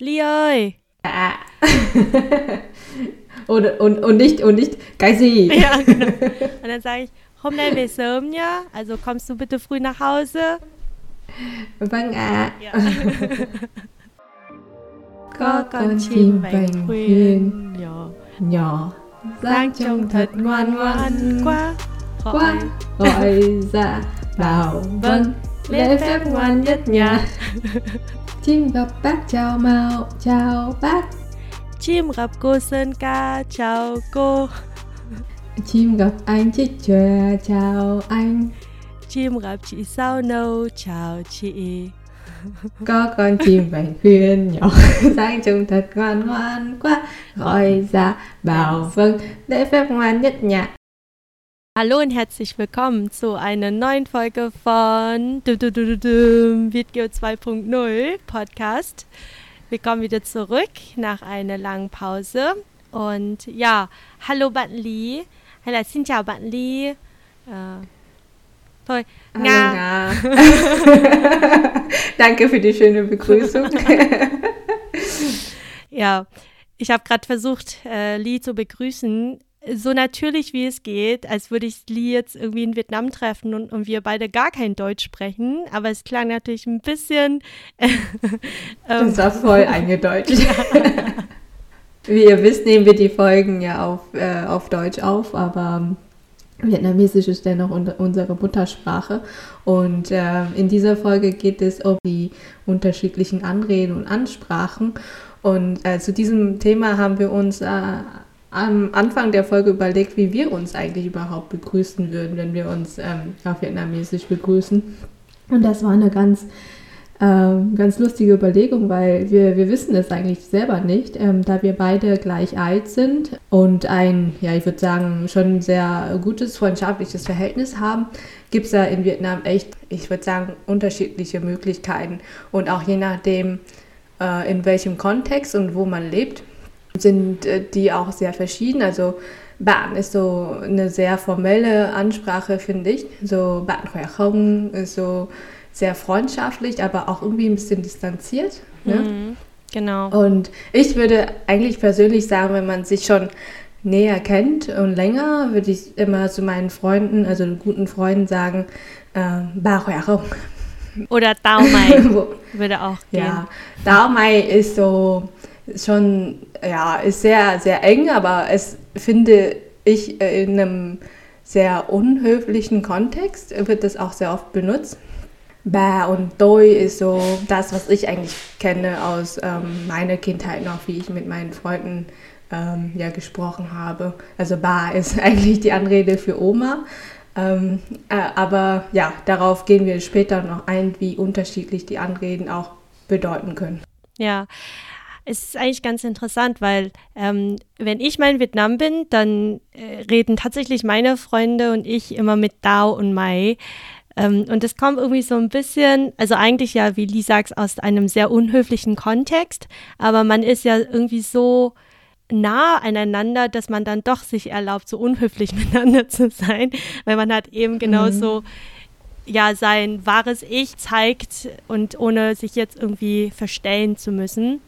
Ơi. Ah. und, und, und nicht, und nicht, Geisi. Ja, genau. Und dann sage ich, hôm nay về sớm nhá. Also kommst du bitte früh nach Hause? Vâng ạ. Ja. Có con chim vành khuyên Ja. nhỏ Giang trông thật ngoan ngoan quá. quá gọi dạ bảo vâng lễ phép ngoan nhất nhà chim gặp bác chào màu chào bác. Chim gặp cô Sơn ca, chào cô. chim gặp anh chích chòe chào anh. Chim gặp chị sao nâu, chào chị. có con chim vành khuyên nhỏ. Sang trông thật ngoan ngoan quá. Gọi dạ bảo vâng lễ phép ngoan nhất nhà Hallo und herzlich willkommen zu einer neuen Folge von Video 2.0 Podcast. Wir kommen wieder zurück nach einer langen Pause. Und ja, hallo bạn Lý. Hay là xin chào bạn Lý. Thôi, Hallo, Nga. Nga. Danke für die schöne Begrüßung. Ja, ich habe gerade versucht, äh, Lee zu begrüßen. So natürlich wie es geht, als würde ich Lee jetzt irgendwie in Vietnam treffen und, und wir beide gar kein Deutsch sprechen. Aber es klang natürlich ein bisschen. ähm, Das war voll eingedeutscht. Wie ihr wisst, nehmen wir die Folgen ja auf, äh, auf Deutsch auf, aber Vietnamesisch ist dennoch un unsere Muttersprache. Und äh, in dieser Folge geht es um die unterschiedlichen Anreden und Ansprachen. Und äh, zu diesem Thema haben wir uns äh, am Anfang der Folge überlegt, wie wir uns eigentlich überhaupt begrüßen würden, wenn wir uns ähm, auf Vietnamesisch begrüßen. Und das war eine ganz ähm, ganz lustige Überlegung, weil wir, wir wissen es eigentlich selber nicht, ähm, da wir beide gleich alt sind und ein, ja, ich würde sagen, schon sehr gutes freundschaftliches Verhältnis haben, gibt es ja in Vietnam echt, ich würde sagen, unterschiedliche Möglichkeiten. Und auch je nachdem, äh, in welchem Kontext und wo man lebt, sind äh, die auch sehr verschieden. Also Bạn ist so eine sehr formelle Ansprache, finde ich. So Bạn khỏe không ist so sehr freundschaftlich, aber auch irgendwie ein bisschen distanziert. Ne? mhm, genau. Und ich würde eigentlich persönlich sagen, wenn man sich schon näher kennt und länger, würde ich immer zu meinen Freunden, also guten Freunden sagen, äh, Ba khỏe không? Oder Dao Mai Wo- würde auch gehen. ja, Dao Mai ist so schon, ja, ist sehr, sehr eng, aber es finde ich äh, in einem sehr unhöflichen Kontext wird das auch sehr oft benutzt. Ba und Doi ist so das, was ich eigentlich kenne aus ähm, meiner Kindheit noch, wie ich mit meinen Freunden ähm, ja, gesprochen habe. Also Ba ist eigentlich die Anrede für Oma. Ähm, äh, aber ja, darauf gehen wir später noch ein, wie unterschiedlich die Anreden auch bedeuten können. Ja, es ist eigentlich ganz interessant, weil ähm, wenn ich mal in Vietnam bin, dann äh, reden tatsächlich meine Freunde und ich immer mit Dao und Mai. Ähm, und das kommt irgendwie so ein bisschen, also eigentlich ja, wie Lee sagt, aus einem sehr unhöflichen Kontext, aber man ist ja irgendwie so nah aneinander, dass man dann doch sich erlaubt, so unhöflich miteinander zu sein, weil man hat eben genauso ja sein wahres Ich zeigt und ohne sich jetzt irgendwie verstellen zu müssen.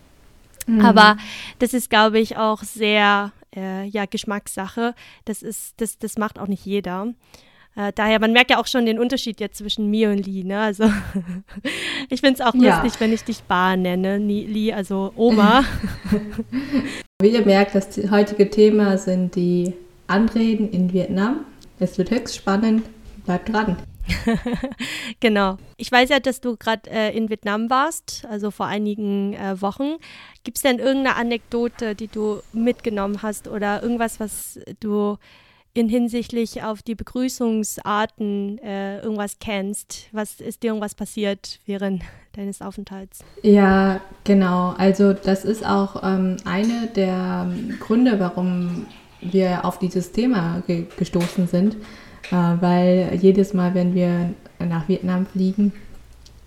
Aber das ist, glaube ich, auch sehr äh, ja, Geschmackssache. Das ist, das, das macht auch nicht jeder. Äh, daher, man merkt ja auch schon den Unterschied jetzt zwischen mir und Lee. Ne? Also ich finde es auch Ja. lustig, wenn ich dich Bar nenne, Lee, also Oma. Wie ihr merkt, das heutige Thema sind die Anreden in Vietnam. Es wird höchst spannend. Bleibt dran. genau. Ich weiß ja, dass du gerade äh, in Vietnam warst, also vor einigen äh, Wochen. Gibt es denn irgendeine Anekdote, die du mitgenommen hast oder irgendwas, was du in hinsichtlich auf die Begrüßungsarten äh, irgendwas kennst? Was ist dir irgendwas passiert während deines Aufenthalts? Ja, genau. Also das ist auch ähm, eine der Gründe, warum wir auf dieses Thema ge gestoßen sind, weil jedes Mal, wenn wir nach Vietnam fliegen,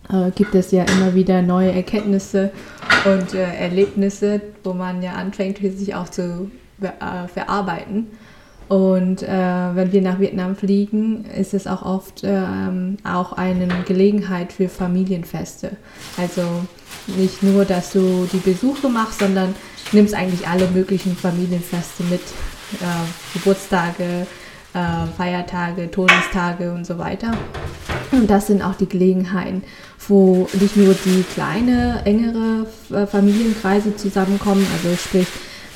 äh, gibt es ja immer wieder neue Erkenntnisse und äh, Erlebnisse, wo man ja anfängt, sich auch zu be- äh, verarbeiten. Und äh, wenn wir nach Vietnam fliegen, ist es auch oft ähm, auch eine Gelegenheit für Familienfeste. Also nicht nur, dass du die Besuche machst, sondern nimmst eigentlich alle möglichen Familienfeste mit. Äh, Geburtstage, äh, Feiertage, Todestage und so weiter. Und das sind auch die Gelegenheiten, wo nicht nur die kleine, engere äh, Familienkreise zusammenkommen, also sprich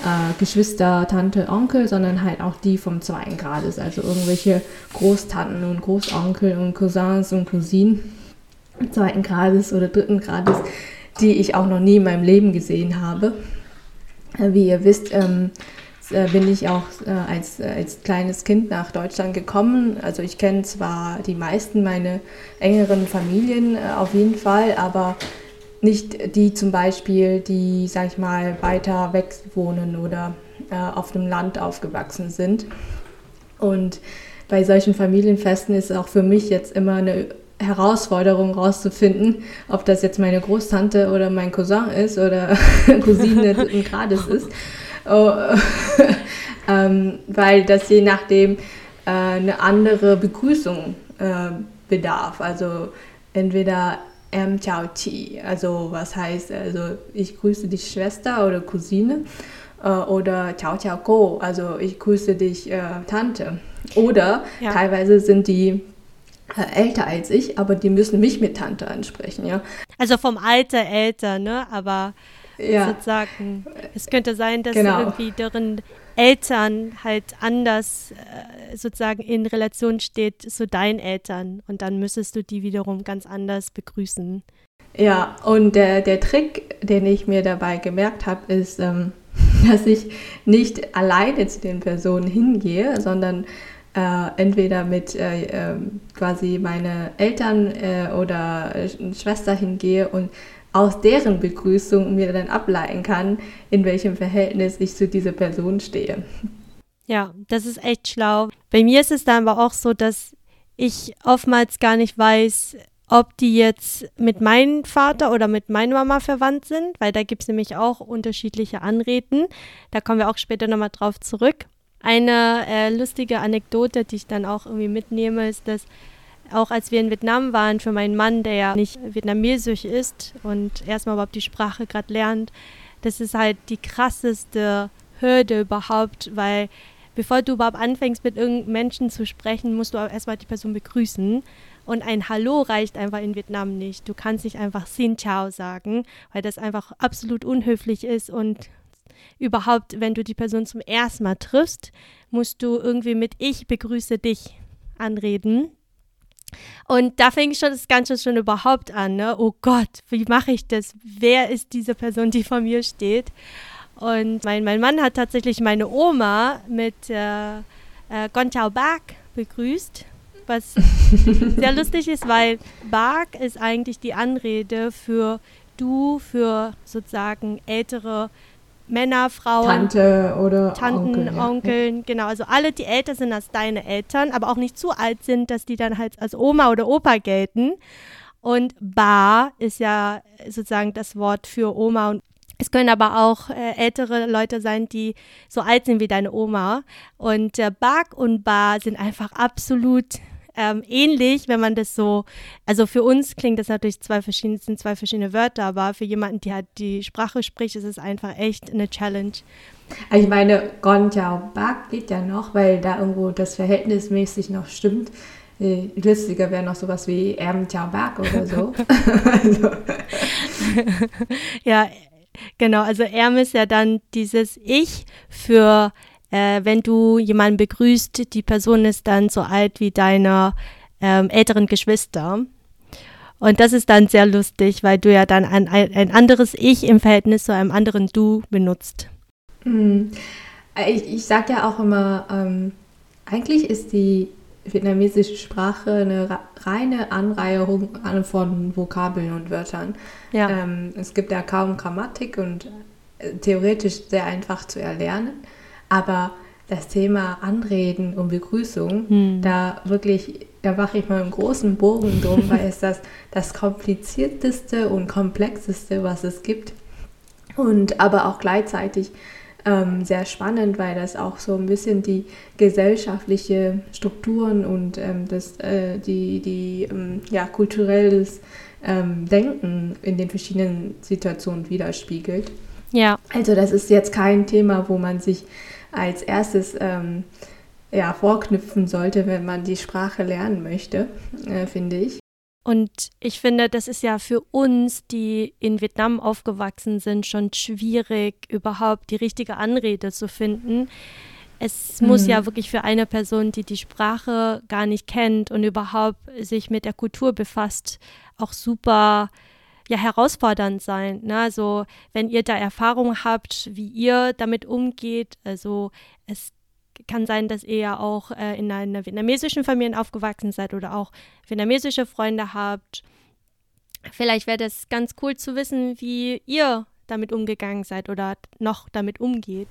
äh, Geschwister, Tante, Onkel, sondern halt auch die vom zweiten Grades, also irgendwelche Großtanten und Großonkel und Cousins und Cousinen zweiten Grades oder dritten Grades, die ich auch noch nie in meinem Leben gesehen habe. Wie ihr wisst, ähm, äh, bin ich auch äh, als, äh, als kleines Kind nach Deutschland gekommen. Also ich kenne zwar die meisten meiner engeren Familien äh, auf jeden Fall, aber nicht die zum Beispiel, die, sag ich mal, weiter weg wohnen oder auf dem Land aufgewachsen sind. Und bei solchen Familienfesten ist es auch für mich jetzt immer eine Herausforderung rauszufinden, ob das jetzt meine Großtante oder mein Cousin ist oder Cousine dritten Grades ist. Oh, ähm, weil das je nachdem äh, eine andere Begrüßung äh, bedarf. Also entweder M Chao Chi, also was heißt, also ich grüße dich Schwester oder Cousine äh, oder Chao Chao Go, also ich grüße dich äh, Tante. Oder ja. teilweise sind die äh, älter als ich, aber die müssen mich mit Tante ansprechen, ja. Also vom Alter älter, ne? Aber ja. sozusagen, es könnte sein, dass genau. irgendwie deren Eltern halt anders äh, sozusagen in Relation steht zu deinen Eltern und dann müsstest du die wiederum ganz anders begrüßen. Ja, und der, der Trick, den ich mir dabei gemerkt habe, ist, ähm, dass ich nicht alleine zu den Personen hingehe, sondern äh, entweder mit äh, ähm, quasi meine Eltern äh, oder Schwester hingehe und aus deren Begrüßung mir dann ableiten kann, in welchem Verhältnis ich zu dieser Person stehe. Ja, das ist echt schlau. Bei mir ist es dann aber auch so, dass ich oftmals gar nicht weiß, ob die jetzt mit meinem Vater oder mit meiner Mama verwandt sind, weil da gibt es nämlich auch unterschiedliche Anreden. Da kommen wir auch später nochmal drauf zurück. Eine äh, lustige Anekdote, die ich dann auch irgendwie mitnehme, ist, dass auch als wir in Vietnam waren, für meinen Mann, der ja nicht vietnamesisch ist und erstmal überhaupt die Sprache gerade lernt, das ist halt die krasseste Hürde überhaupt, weil bevor du überhaupt anfängst, mit irgendeinem Menschen zu sprechen, musst du erstmal die Person begrüßen. Und ein Hallo reicht einfach in Vietnam nicht. Du kannst nicht einfach Xin Chao sagen, weil das einfach absolut unhöflich ist und überhaupt, wenn du die Person zum ersten Mal triffst, musst du irgendwie mit Ich begrüße dich anreden. Und da fing schon das Ganze schon überhaupt an, ne? Oh Gott, wie mache ich das? Wer ist diese Person, die vor mir steht? Und mein, mein Mann hat tatsächlich meine Oma mit äh, äh, Gonchao Bak begrüßt, was sehr lustig ist, weil Bak ist eigentlich die Anrede für du, für sozusagen ältere Männer, Frauen, Tante oder Tanten, Onkel, ja. Onkeln, genau. Also alle, die älter sind als deine Eltern, aber auch nicht zu alt sind, dass die dann halt als Oma oder Opa gelten. Und Ba ist ja sozusagen das Wort für Oma und es können aber auch äh, ältere Leute sein, die so alt sind wie deine Oma. Und äh, und Ba sind einfach absolut ähm, ähnlich, wenn man das so, also für uns klingt das natürlich zwei verschiedene, sind zwei verschiedene Wörter, aber für jemanden, der halt die Sprache spricht, ist es einfach echt eine Challenge. Ich meine, Gon Jiao Bak geht ja noch, weil da irgendwo das verhältnismäßig noch stimmt. Äh, lustiger wäre noch sowas wie Erm Jiao Bak oder so. also. ja, genau. Also Erm ist ja dann dieses Ich für äh, wenn du jemanden begrüßt, die Person ist dann so alt wie deine ähm, älteren Geschwister. Und das ist dann sehr lustig, weil du ja dann ein, ein anderes Ich im Verhältnis zu einem anderen Du benutzt. Mhm. Ich, ich sage ja auch immer, ähm, eigentlich ist die vietnamesische Sprache eine reine Anreihung von Vokabeln und Wörtern. Ja. Ähm, es gibt ja kaum Grammatik und äh, theoretisch sehr einfach zu erlernen. Aber das Thema Anreden und Begrüßung, hm. da wirklich, da mache ich mal einen großen Bogen drum, weil es das das komplizierteste und komplexeste, was es gibt. Und aber auch gleichzeitig ähm, sehr spannend, weil das auch so ein bisschen die gesellschaftliche Strukturen und ähm, das, äh, die, die ähm, ja, kulturelles ähm, Denken in den verschiedenen Situationen widerspiegelt. Ja. Also das ist jetzt kein Thema, wo man sich als erstes ähm, ja, vorknüpfen sollte, wenn man die Sprache lernen möchte, äh, finde ich. Und ich finde, das ist ja für uns, die in Vietnam aufgewachsen sind, schon schwierig, überhaupt die richtige Anrede zu finden. Es mhm. muss ja wirklich für eine Person, die die Sprache gar nicht kennt und überhaupt sich mit der Kultur befasst, auch super ja herausfordernd sein. Ne? Also wenn ihr da Erfahrung habt, wie ihr damit umgeht, also es kann sein, dass ihr ja auch äh, in einer vietnamesischen Familie aufgewachsen seid oder auch vietnamesische Freunde habt. Vielleicht wäre das ganz cool zu wissen, wie ihr damit umgegangen seid oder noch damit umgeht.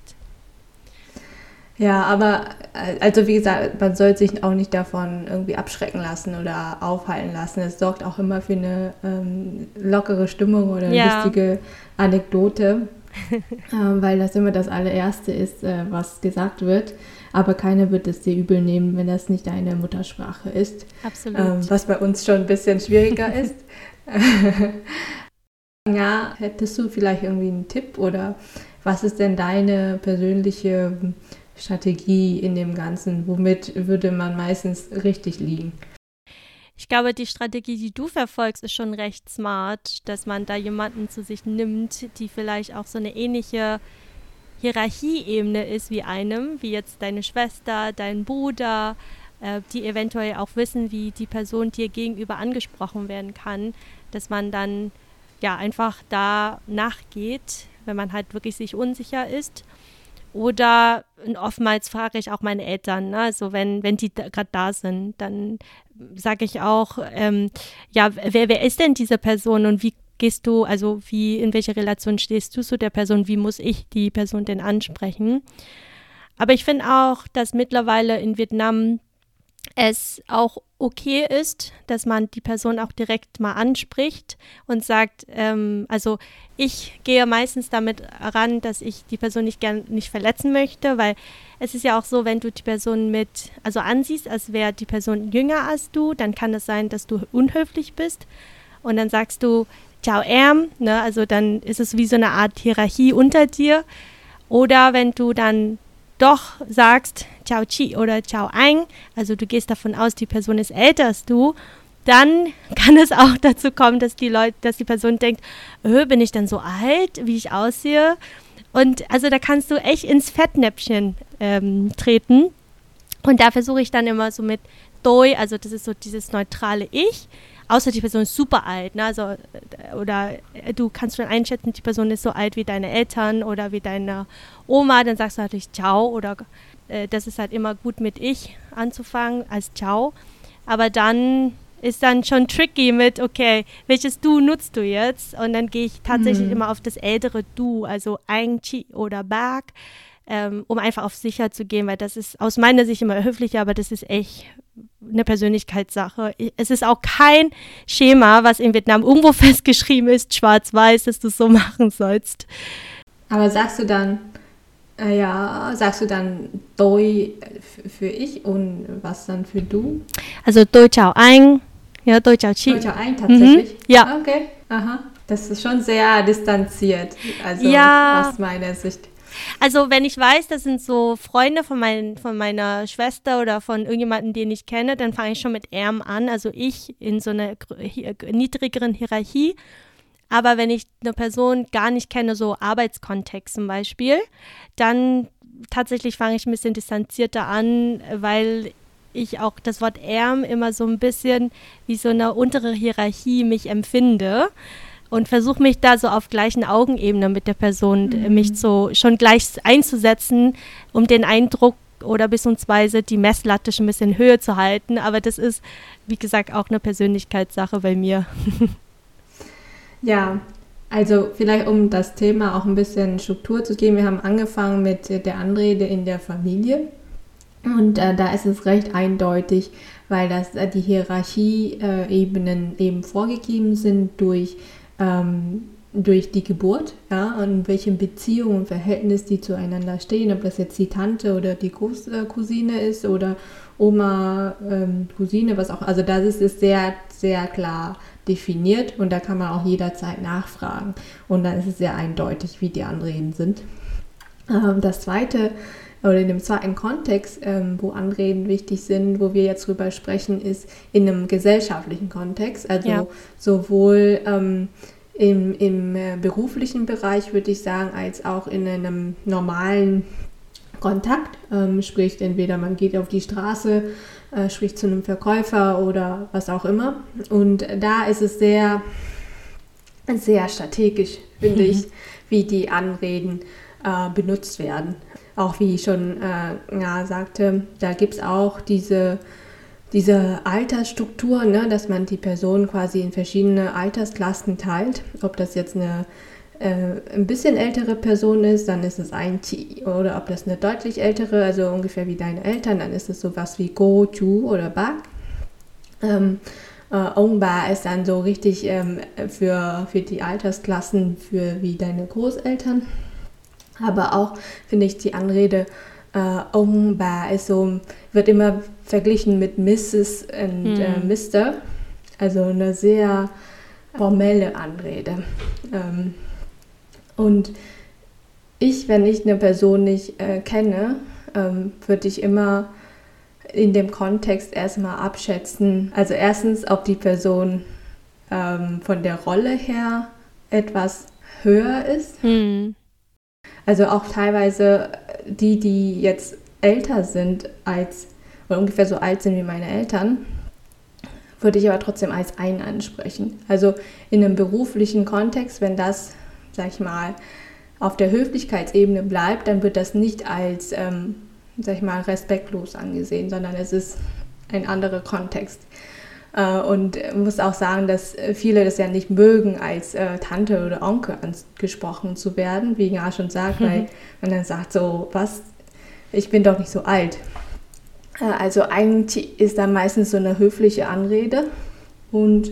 Ja, aber äh, also wie gesagt, man soll sich auch nicht davon irgendwie abschrecken lassen oder aufhalten lassen. Es sorgt auch immer für eine ähm, lockere Stimmung oder eine ja. lustige Anekdote, ähm, weil das immer das allererste ist, äh, was gesagt wird. Aber keiner wird es dir übel nehmen, wenn das nicht deine Muttersprache ist. Absolut. Ähm, was bei uns schon ein bisschen schwieriger ist. ja, hättest du vielleicht irgendwie einen Tipp oder was ist denn deine persönliche Strategie in dem Ganzen? Womit würde man meistens richtig liegen? Ich glaube, die Strategie, die du verfolgst, ist schon recht smart, dass man da jemanden zu sich nimmt, die vielleicht auch so eine ähnliche Hierarchieebene ist wie einem, wie jetzt deine Schwester, dein Bruder, äh, die eventuell auch wissen, wie die Person dir gegenüber angesprochen werden kann, dass man dann ja einfach da nachgeht, wenn man halt wirklich sich unsicher ist oder oftmals frage ich auch meine Eltern, ne? also wenn, wenn die gerade da sind, dann sage ich auch, ähm, ja, wer, wer ist denn diese Person und wie gehst du, also wie, in welcher Relation stehst du zu der Person, wie muss ich die Person denn ansprechen? Aber ich finde auch, dass mittlerweile in Vietnam es auch okay ist, dass man die Person auch direkt mal anspricht und sagt, ähm, also ich gehe meistens damit ran, dass ich die Person nicht gern nicht verletzen möchte, weil es ist ja auch so, wenn du die Person mit, also ansiehst, als wäre die Person jünger als du, dann kann es sein, dass du unhöflich bist und dann sagst du, ciao Erm, ne, also dann ist es wie so eine Art Hierarchie unter dir. Oder wenn du dann doch sagst Ciao Chi oder Ciao Ein, also du gehst davon aus, die Person ist älter als du, dann kann es auch dazu kommen, dass die Leute, dass die Person denkt, öh, bin ich dann so alt, wie ich aussehe? Und also da kannst du echt ins Fettnäpfchen ähm, treten. Und da versuche ich dann immer so mit Doi, also das ist so dieses neutrale Ich, außer die Person ist super alt, ne? also, äh, oder äh, du kannst schon einschätzen, die Person ist so alt wie deine Eltern oder wie deine Oma, dann sagst du natürlich Ciao oder äh, das ist halt immer gut mit Ich anzufangen als Ciao. Aber dann ist dann schon tricky mit, okay, welches Du nutzt du jetzt? Und dann gehe ich tatsächlich mhm. immer auf das ältere Du, also Ein Chi oder Bag, ähm, um einfach auf sicher zu gehen, weil das ist aus meiner Sicht immer höflicher, aber das ist echt eine Persönlichkeitssache. Es ist auch kein Schema, was in Vietnam irgendwo festgeschrieben ist, schwarz-weiß, dass du es so machen sollst. Aber sagst du dann, äh, ja, sagst du dann Doi für ich und was dann für du? Also Doi Chao Ein, ja, Doi Chao Chi. Doi Chao Ein tatsächlich? Mhm, ja. Okay, aha. Das ist schon sehr distanziert, also ja. aus meiner Sicht. Also wenn ich weiß, das sind so Freunde von, mein, von meiner Schwester oder von irgendjemandem, den ich kenne, dann fange ich schon mit Erm an. Also ich in so einer niedrigeren Hierarchie. Aber wenn ich eine Person gar nicht kenne, so Arbeitskontext zum Beispiel, dann tatsächlich fange ich ein bisschen distanzierter an, weil ich auch das Wort Erm immer so ein bisschen wie so eine untere Hierarchie mich empfinde und versuche mich da so auf gleichen Augenebene mit der Person mhm. mich so schon gleich einzusetzen, um den Eindruck oder beziehungsweise die Messlatte schon ein bisschen höher zu halten. Aber das ist, wie gesagt, auch eine Persönlichkeitssache bei mir. ja, also vielleicht um das Thema auch ein bisschen Struktur zu geben. Wir haben angefangen mit der Anrede in der Familie. Und äh, da ist es recht eindeutig, weil das äh, die Hierarchieebenen äh, eben vorgegeben sind durch ähm, durch die Geburt, ja, und welchen Beziehungen und Verhältnis die zueinander stehen, ob das jetzt die Tante oder die Cousine ist oder Oma, ähm, Cousine, was auch, also das ist, ist sehr, sehr klar definiert und da kann man auch jederzeit nachfragen und dann ist es sehr eindeutig, wie die Anreden sind. Ähm, das zweite oder in dem zweiten Kontext, ähm, wo Anreden wichtig sind, wo wir jetzt drüber sprechen, ist in einem gesellschaftlichen Kontext, also ja. sowohl ähm, im, im äh, beruflichen Bereich, würde ich sagen, als auch in einem normalen Kontakt, ähm, sprich entweder man geht auf die Straße, äh, spricht zu einem Verkäufer oder was auch immer. Und da ist es sehr, sehr strategisch, finde mhm. ich, wie die Anreden äh, benutzt werden. Auch wie ich schon äh, ja, sagte, da gibt es auch diese diese Altersstruktur, ne, dass man die Person quasi in verschiedene Altersklassen teilt. Ob das jetzt eine äh, ein bisschen ältere Person ist, dann ist es ein Ti. Oder ob das eine deutlich ältere, also ungefähr wie deine Eltern, dann ist es sowas wie Go, Chu oder Bak. Ähm, äh, Ongba ist dann so richtig ähm, für, für die Altersklassen, für wie deine Großeltern. Aber auch finde ich die Anrede äh, Ongba ist so, wird immer verglichen mit Mrs. und hm. äh, Mr. Also eine sehr formelle Anrede. Ähm, und ich, wenn ich eine Person nicht äh, kenne, ähm, würde ich immer in dem Kontext erstmal abschätzen. Also erstens, ob die Person ähm, von der Rolle her etwas höher ist. Hm. Also auch teilweise die, die jetzt älter sind als oder ungefähr so alt sind wie meine Eltern, würde ich aber trotzdem als ein ansprechen. Also in einem beruflichen Kontext, wenn das, sag ich mal, auf der Höflichkeitsebene bleibt, dann wird das nicht als, ähm, sag ich mal, respektlos angesehen, sondern es ist ein anderer Kontext. Äh, und muss auch sagen, dass viele das ja nicht mögen, als äh, Tante oder Onkel angesprochen zu werden, wie Inga schon sagt, weil man dann sagt so, was, ich bin doch nicht so alt. Äh, also eigentlich ist da meistens so eine höfliche Anrede. Und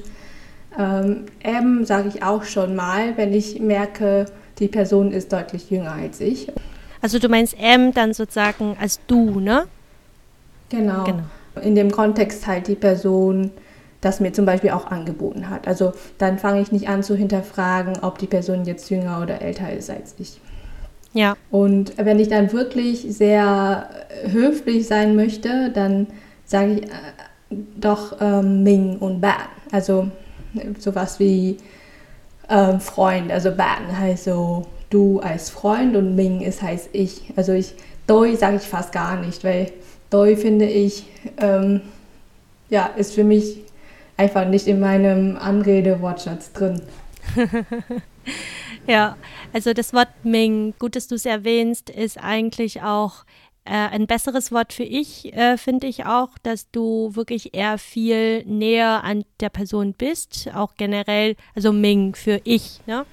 ähm, M sage ich auch schon mal, wenn ich merke, die Person ist deutlich jünger als ich. Also du meinst M dann sozusagen als du, ne? Genau. genau. In dem Kontext halt die Person das mir zum Beispiel auch angeboten hat. Also dann fange ich nicht an zu hinterfragen, ob die Person jetzt jünger oder älter ist als ich. Ja. Und wenn ich dann wirklich sehr höflich sein möchte, dann sage ich äh, doch ähm, Ming und Ban. Also sowas wie ähm, Freund. Also Ban heißt so du als Freund und Ming ist heißt ich. Also ich Doi sage ich fast gar nicht, weil Doi finde ich ähm, ja ist für mich einfach nicht in meinem Anrede-Wortschatz drin. Ja, also das Wort Ming, gut, dass du es erwähnst, ist eigentlich auch äh, ein besseres Wort für ich, äh, finde ich auch, dass du wirklich eher viel näher an der Person bist, auch generell, also Ming für ich, ne?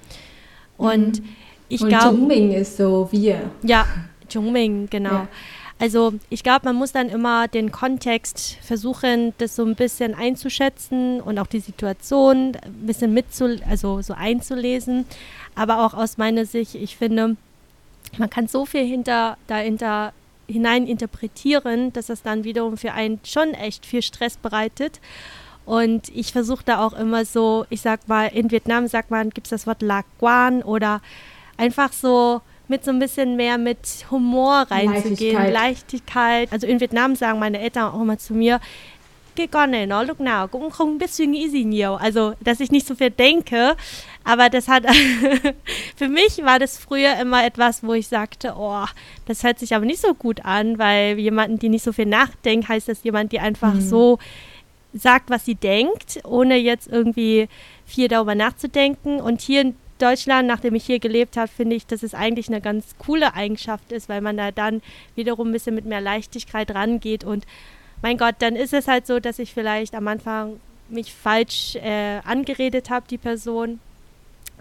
Und mhm. ich glaube. Ming ist so wir. Ja, Ming, genau. Ja. Also ich glaube, man muss dann immer den Kontext versuchen, das so ein bisschen einzuschätzen und auch die Situation ein bisschen mitzu, also so einzulesen. Aber auch aus meiner Sicht, ich finde, man kann so viel hinter, dahinter hinein interpretieren, dass das dann wiederum für einen schon echt viel Stress bereitet. Und ich versuche da auch immer so, ich sag mal, in Vietnam sagt man, gibt es das Wort La Quan oder einfach so mit so ein bisschen mehr mit Humor reinzugehen, Leichtigkeit. Leichtigkeit. Also in Vietnam sagen meine Eltern auch immer zu mir, cái con này nó lúc nào cũng không biết suy nghĩ gì nhiều. Also, dass ich nicht so viel denke. Aber das hat, für mich war das früher immer etwas, wo ich sagte, oh, das hört sich aber nicht so gut an, weil jemanden, die nicht so viel nachdenkt, heißt das jemand, die einfach mhm. so sagt, was sie denkt, ohne jetzt irgendwie viel darüber nachzudenken. Und hier in Deutschland, nachdem ich hier gelebt habe, finde ich, dass es eigentlich eine ganz coole Eigenschaft ist, weil man da dann wiederum ein bisschen mit mehr Leichtigkeit rangeht und mein Gott, dann ist es halt so, dass ich vielleicht am Anfang mich falsch äh, angeredet habe, die Person.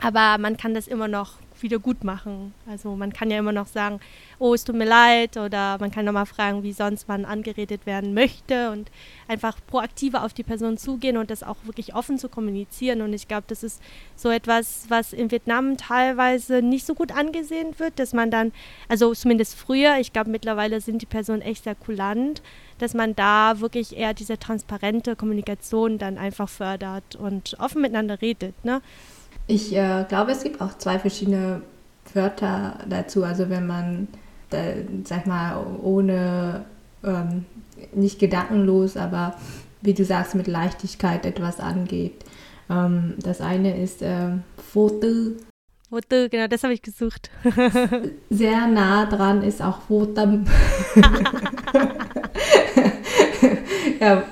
Aber man kann das immer noch wieder gut machen. Also man kann ja immer noch sagen, oh, es tut mir leid oder man kann nochmal fragen, wie sonst man angeredet werden möchte und einfach proaktiver auf die Person zugehen und das auch wirklich offen zu kommunizieren. Und ich glaube, das ist so etwas, was in Vietnam teilweise nicht so gut angesehen wird, dass man dann, also zumindest früher, ich glaube mittlerweile sind die Personen echt sehr kulant, dass man da wirklich eher diese transparente Kommunikation dann einfach fördert und offen miteinander redet. Ne? Ich äh, glaube, es gibt auch zwei verschiedene Wörter dazu. Also wenn man, äh, sag mal, ohne, ähm, nicht gedankenlos, aber wie du sagst, mit Leichtigkeit etwas angeht. Ähm, das eine ist äh, Foto. Foto, genau, das habe ich gesucht. Sehr nah dran ist auch Votam. ja,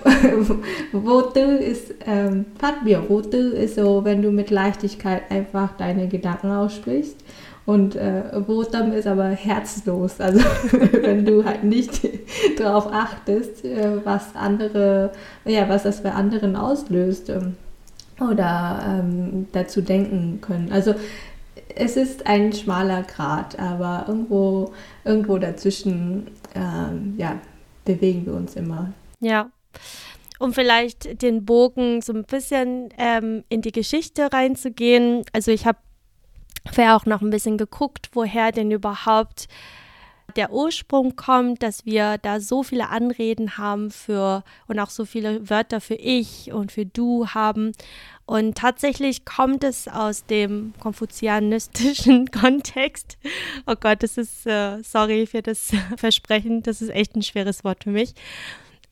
Votu ist, ähm, Fatbio, Votu ist so, wenn du mit Leichtigkeit einfach deine Gedanken aussprichst. Und äh, Votam ist aber herzlos. Also wenn du halt nicht darauf achtest, äh, was andere, ja, was das bei anderen auslöst ähm, oder ähm, dazu denken können. Also es ist ein schmaler Grat, aber irgendwo, irgendwo dazwischen ähm, ja, bewegen wir uns immer. Ja. Um vielleicht den Bogen so ein bisschen ähm, in die Geschichte reinzugehen. Also ich habe vorher auch noch ein bisschen geguckt, woher denn überhaupt der Ursprung kommt, dass wir da so viele Anreden haben für und auch so viele Wörter für ich und für du haben. Und tatsächlich kommt es aus dem konfuzianistischen Kontext. Oh Gott, das ist, äh, sorry für das Versprechen, das ist echt ein schweres Wort für mich.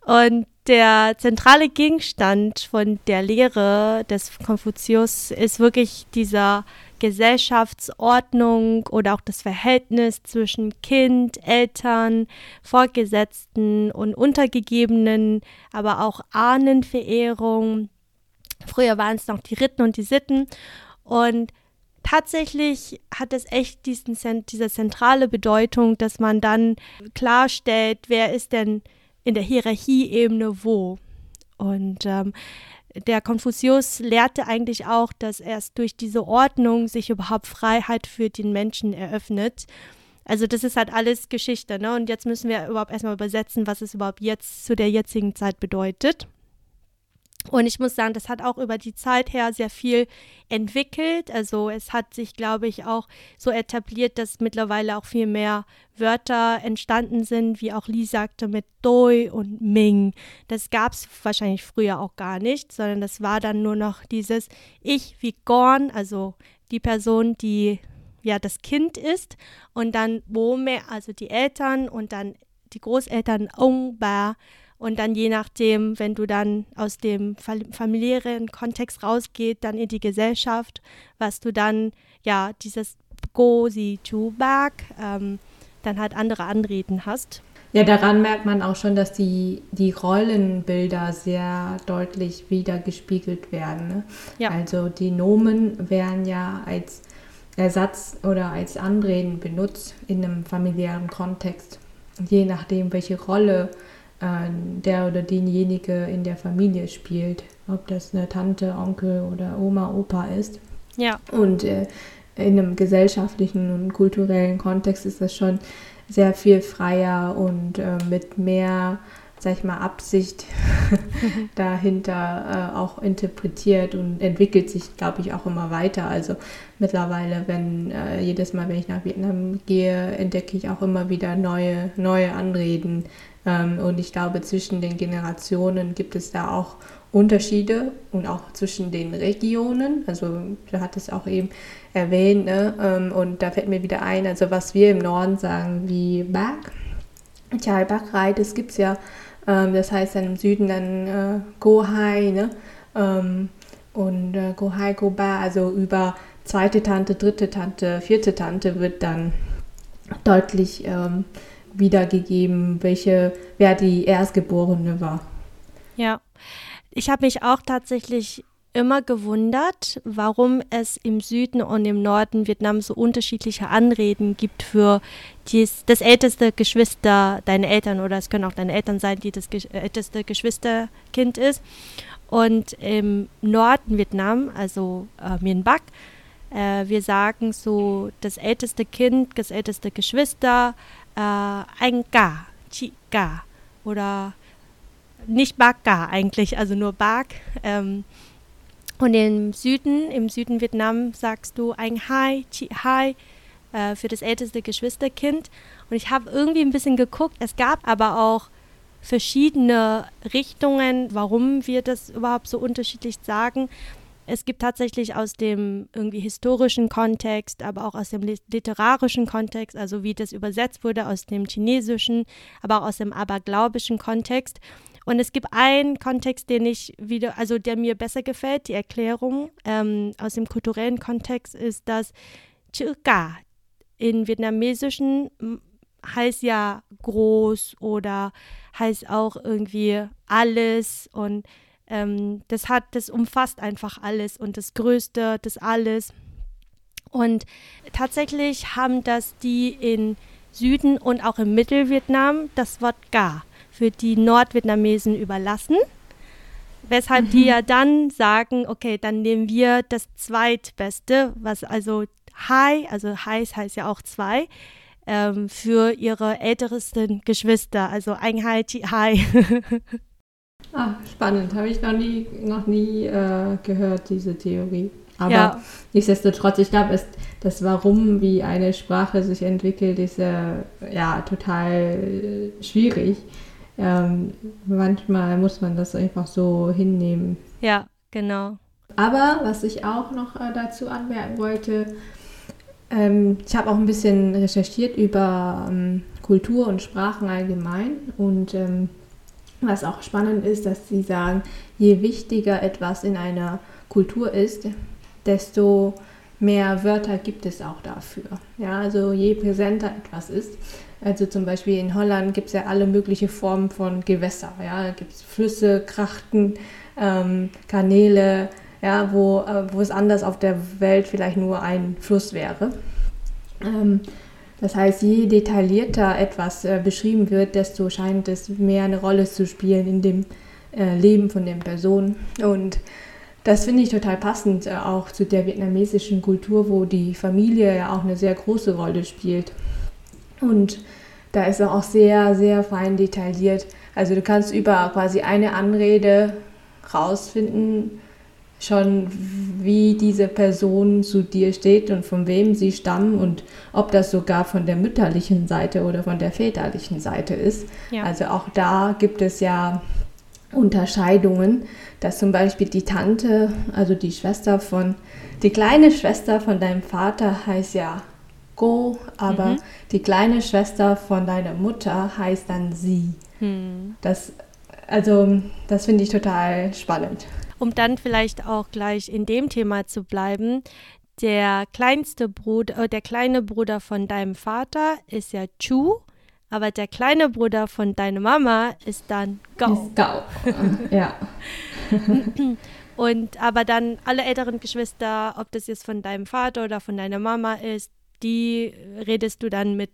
Und der zentrale Gegenstand von der Lehre des Konfuzius ist wirklich dieser Gesellschaftsordnung oder auch das Verhältnis zwischen Kind, Eltern, Vorgesetzten und Untergegebenen, aber auch Ahnenverehrung. Früher waren es noch die Ritten und die Sitten. Und tatsächlich hat es echt diesen, diese zentrale Bedeutung, dass man dann klarstellt, wer ist denn in der Hierarchieebene wo. Und ähm, der Konfuzius lehrte eigentlich auch, dass erst durch diese Ordnung sich überhaupt Freiheit für den Menschen eröffnet. Also das ist halt alles Geschichte, ne? Und jetzt müssen wir überhaupt erstmal übersetzen, was es überhaupt jetzt zu der jetzigen Zeit bedeutet. Und ich muss sagen, das hat auch über die Zeit her sehr viel entwickelt. Also es hat sich, glaube ich, auch so etabliert, dass mittlerweile auch viel mehr Wörter entstanden sind, wie auch Lee sagte, mit Doi und Ming. Das gab es wahrscheinlich früher auch gar nicht, sondern das war dann nur noch dieses Ich wie Gorn, also die Person, die ja das Kind ist, und dann Wome, also die Eltern und dann die Großeltern Ong Ba und dann je nachdem, wenn du dann aus dem familiären Kontext rausgeht, dann in die Gesellschaft, was du dann, ja, dieses Go, Si, Chu, Bak, ähm, dann halt andere Anreden hast. Ja, daran merkt man auch schon, dass die, die Rollenbilder sehr deutlich wieder gespiegelt werden. Ne? Ja. Also die Nomen werden ja als Ersatz oder als Anreden benutzt in einem familiären Kontext. Je nachdem, welche Rolle der oder denjenige in der Familie spielt. Ob das eine Tante, Onkel oder Oma, Opa ist. Ja. Und äh, in einem gesellschaftlichen und kulturellen Kontext ist das schon sehr viel freier und äh, mit mehr, sag ich mal, Absicht dahinter äh, auch interpretiert und entwickelt sich, glaube ich, auch immer weiter. Also mittlerweile, wenn äh, jedes Mal, wenn ich nach Vietnam gehe, entdecke ich auch immer wieder neue, neue Anreden, und ich glaube, zwischen den Generationen gibt es da auch Unterschiede und auch zwischen den Regionen. Also du hattest es auch eben erwähnt. Ne? Ähm, und da fällt mir wieder ein, also was wir im Norden sagen wie Bak, Chai Bakrei, das gibt es ja. Ähm, das heißt dann im Süden dann äh, Gohai. Ne? und äh, Gohai, Goba, also über zweite Tante, dritte Tante, vierte Tante wird dann deutlich ähm, wiedergegeben, welche, wer die Erstgeborene war. Ja, ich habe mich auch tatsächlich immer gewundert, warum es im Süden und im Norden Vietnams so unterschiedliche Anreden gibt für dies, das älteste Geschwister, deine Eltern oder es können auch deine Eltern sein, die das älteste Geschwisterkind ist. Und im Norden Vietnam, also äh, Mien Bac, Äh, wir sagen so, das älteste Kind, das älteste Geschwister, äh, ein Ga, Chi Ga. Oder nicht Baka eigentlich, also nur Bak. Ähm, und im Süden, im Süden Vietnam sagst du ein Hai, Chi Hai äh, für das älteste Geschwisterkind. Und ich habe irgendwie ein bisschen geguckt. Es gab aber auch verschiedene Richtungen, warum wir das überhaupt so unterschiedlich sagen. Es gibt tatsächlich aus dem irgendwie historischen Kontext, aber auch aus dem literarischen Kontext, also wie das übersetzt wurde aus dem chinesischen, aber auch aus dem aberglaubischen Kontext. Und es gibt einen Kontext, den ich wieder, also der mir besser gefällt, die Erklärung ähm, aus dem kulturellen Kontext ist, dass Chữ Ka in vietnamesischen heißt ja groß oder heißt auch irgendwie alles und ähm, das hat, das umfasst einfach alles und das Größte, das alles. Und tatsächlich haben das die in Süden und auch im Mittelvietnam das Wort Ga für die Nordvietnamesen überlassen. Weshalb mhm. die ja dann sagen, okay, dann nehmen wir das zweitbeste, was also Hai, also Hai heißt ja auch zwei, ähm, für ihre ältesten Geschwister, also ein Hai, Hai. ah, spannend, habe ich noch nie, noch nie äh, gehört, diese Theorie. Aber ja. nichtsdestotrotz, ich glaube, das Warum, wie eine Sprache sich entwickelt, ist äh, ja total schwierig ähm, manchmal muss man das einfach so hinnehmen. Ja, genau. Aber was ich auch noch äh, dazu anmerken wollte, ähm, ich habe auch ein bisschen recherchiert über ähm, Kultur und Sprachen allgemein und ähm, was auch spannend ist, dass sie sagen, je wichtiger etwas in einer Kultur ist, desto mehr Wörter gibt es auch dafür. Ja, also je präsenter etwas ist, also zum Beispiel in Holland gibt es ja alle möglichen Formen von Gewässer. Ja, da gibt es Flüsse, Krachten, ähm, Kanäle, ja, wo, äh, wo es anders auf der Welt vielleicht nur ein Fluss wäre. Ähm, das heißt, je detaillierter etwas äh, beschrieben wird, desto scheint es mehr eine Rolle zu spielen in dem äh, Leben von den Personen. Und das finde ich total passend äh, auch zu der vietnamesischen Kultur, wo die Familie ja auch eine sehr große Rolle spielt. Und da ist auch sehr, sehr fein detailliert. Also du kannst über quasi eine Anrede rausfinden, schon wie diese Person zu dir steht und von wem sie stammen und ob das sogar von der mütterlichen Seite oder von der väterlichen Seite ist. Ja. Also auch da gibt es ja Unterscheidungen, dass zum Beispiel die Tante, also die Schwester von, die kleine Schwester von deinem Vater heißt ja Go, aber mhm. die kleine Schwester von deiner Mutter heißt dann sie. Mhm. Das, also, das finde ich total spannend. Um dann vielleicht auch gleich in dem Thema zu bleiben, der kleinste Bruder, äh, der kleine Bruder von deinem Vater ist ja Chu, aber der kleine Bruder von deiner Mama ist dann Gao. Ist Gao, ja. Und aber dann alle älteren Geschwister, ob das jetzt von deinem Vater oder von deiner Mama ist, die redest du dann mit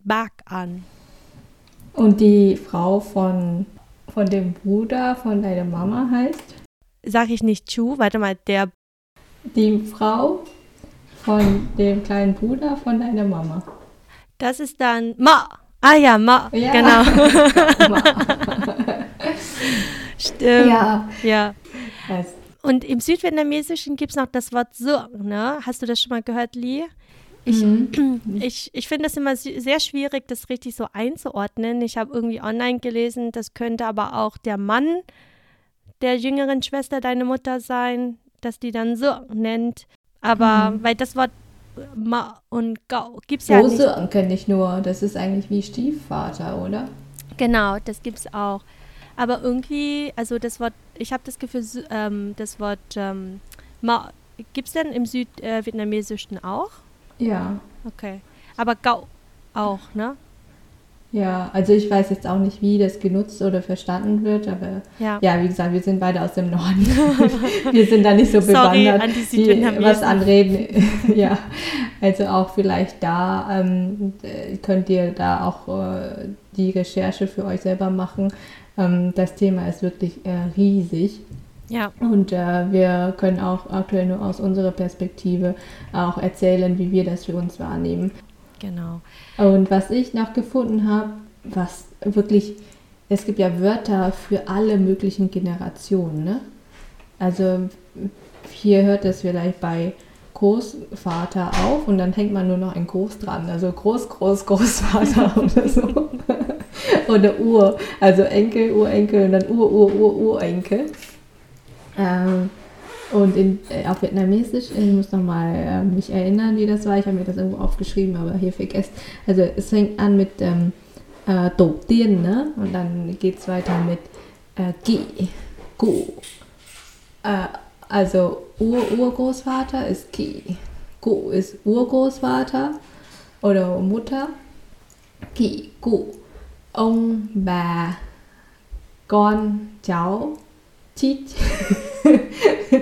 Bak an. Und die Frau von, von dem Bruder von deiner Mama heißt? Sag ich nicht Chu, warte mal, der. Die Frau von dem kleinen Bruder von deiner Mama. Das ist dann Ma. Ah ja, Ma. Ja. Genau. Ma. Stimmt. Ja. ja. Und im Südvietnamesischen gibt es noch das Wort So, ne? Hast du das schon mal gehört, Lee? Ich, mhm. ich, ich finde es immer sehr schwierig, das richtig so einzuordnen. Ich habe irgendwie online gelesen, das könnte aber auch der Mann der jüngeren Schwester deine Mutter sein, dass die dann so nennt. Aber mhm. weil das Wort Ma und Gau gibt es ja nicht. Große kenne ich nur. Das ist eigentlich wie Stiefvater, oder? Genau, das gibt es auch. Aber irgendwie, also das Wort, ich habe das Gefühl, ähm, das Wort ähm, Ma gibt es denn im Südvietnamesischen äh, auch? Ja. Okay. Aber Gau auch, ne? Ja, also ich weiß jetzt auch nicht, wie das genutzt oder verstanden wird, aber ja, ja wie gesagt, wir sind beide aus dem Norden. wir sind da nicht so bewandert, an wie, was anreden. ja, also auch vielleicht da ähm, könnt ihr da auch äh, die Recherche für euch selber machen. Ähm, das Thema ist wirklich äh, riesig. Ja. Und äh, wir können auch aktuell nur aus unserer Perspektive auch erzählen, wie wir das für uns wahrnehmen. Genau. Und was ich noch gefunden habe, was wirklich, es gibt ja Wörter für alle möglichen Generationen. Ne? Also hier hört es vielleicht bei Großvater auf und dann hängt man nur noch ein Groß dran. Also Groß, Groß, Großvater oder so. oder Ur, also Enkel, Urenkel und dann Ur, Ur, Ur, Urenkel. Ähm, und in, äh, auf Vietnamesisch, ich muss nochmal äh, mich erinnern, wie das war. Ich habe mir das irgendwo aufgeschrieben, aber hier vergessen. Also es fängt an mit ähm, äh, Tổ tiên, ne? Und dann geht es weiter mit äh, Gi, Gu. Äh, also Ur Urgroßvater ist Ki. Gu ist Urgroßvater oder Mutter. Ki, Gu. Ông, bà, con, cháu, chít.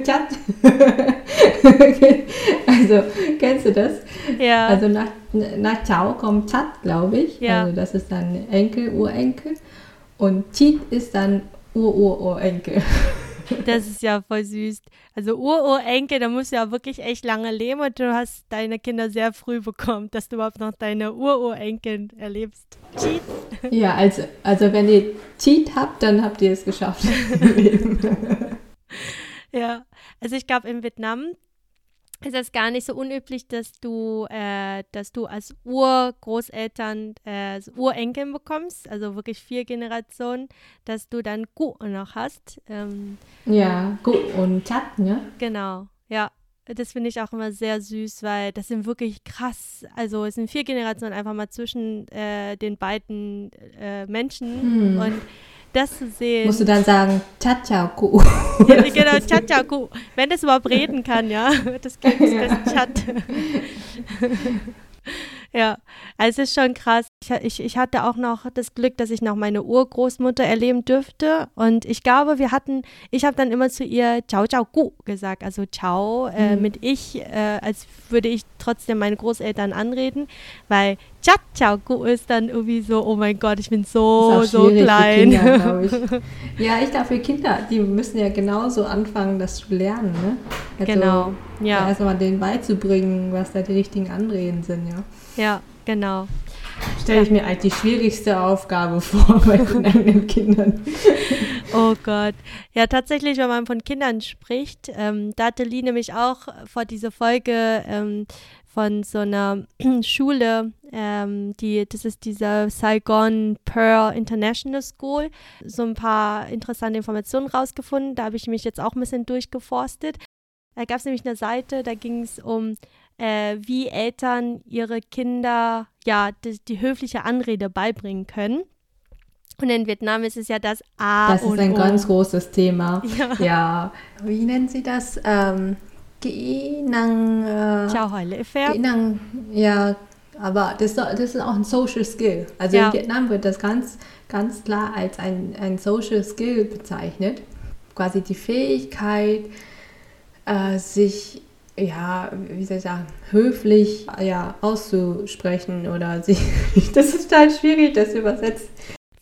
Chat. also, kennst du das? Ja. Also nach, nach Ciao kommt Chat, glaube ich. Ja. Also das ist dann Enkel, Urenkel. Und Cheat ist dann Ur-Ur-Urenkel. Das ist ja voll süß. Also Ururenkel, da musst du ja wirklich echt lange leben und du hast deine Kinder sehr früh bekommen, dass du überhaupt noch deine Ururenkel erlebst. Cheat. Ja, also, also wenn ihr Cheat habt, dann habt ihr es geschafft. Ja, also ich glaube in Vietnam ist es gar nicht so unüblich, dass du, äh, dass du als Urgroßeltern äh, Urenkeln bekommst, also wirklich vier Generationen, dass du dann Gu noch hast. Ähm, ja, Gu und Chat, ne? genau, ja. Das finde ich auch immer sehr süß, weil das sind wirklich krass. Also es sind vier Generationen einfach mal zwischen äh, den beiden äh, Menschen Hm. und das zu sehen. Musst du dann sagen, Gu. Ja, genau, gut. Wenn das überhaupt reden kann, ja. Das Kind ist das Chat. ja, also es ist schon krass. Ich, ich, ich hatte auch noch das Glück, dass ich noch meine Urgroßmutter erleben dürfte. Und ich glaube, wir hatten, ich habe dann immer zu ihr Ciao, Ciao, Gu gesagt. Also Ciao äh, Mhm. mit ich, äh, als würde ich trotzdem meine Großeltern anreden. Weil Chat, Ciao, Gu ist dann irgendwie so, oh mein Gott, ich bin so, so klein. Kinder, ich. Ja, ich glaube, für Kinder, die müssen ja genauso anfangen, das zu lernen, ne? Also, genau, ja. Erstmal denen beizubringen, was da die richtigen Anreden sind, ja. Ja, genau. Stelle ich mir eigentlich die schwierigste Aufgabe vor bei den eigenen Kindern. Oh Gott. Ja, tatsächlich, wenn man von Kindern spricht, ähm, da hatte Lee nämlich auch vor dieser Folge ähm, von so einer Schule, ähm, die, das ist dieser Saigon Pearl International School, so ein paar interessante Informationen rausgefunden. Da habe ich mich jetzt auch ein bisschen durchgeforstet. Da gab es nämlich eine Seite, da ging es um, äh, wie Eltern ihre Kinder ja die, die höfliche Anrede beibringen können. Und in Vietnam ist es ja das A Das und ist ein O. ganz großes Thema. Ja. Ja. Wie nennen Sie das? Ähm, Kỹ năng, äh. Kỹ năng, ja, aber das, das ist auch ein Social Skill. Also Ja. in Vietnam wird das ganz, ganz klar als ein, ein Social Skill bezeichnet. Quasi die Fähigkeit, äh, sich, ja, wie soll ich sagen, höflich ja, auszusprechen oder sich, das ist total schwierig, das übersetzt.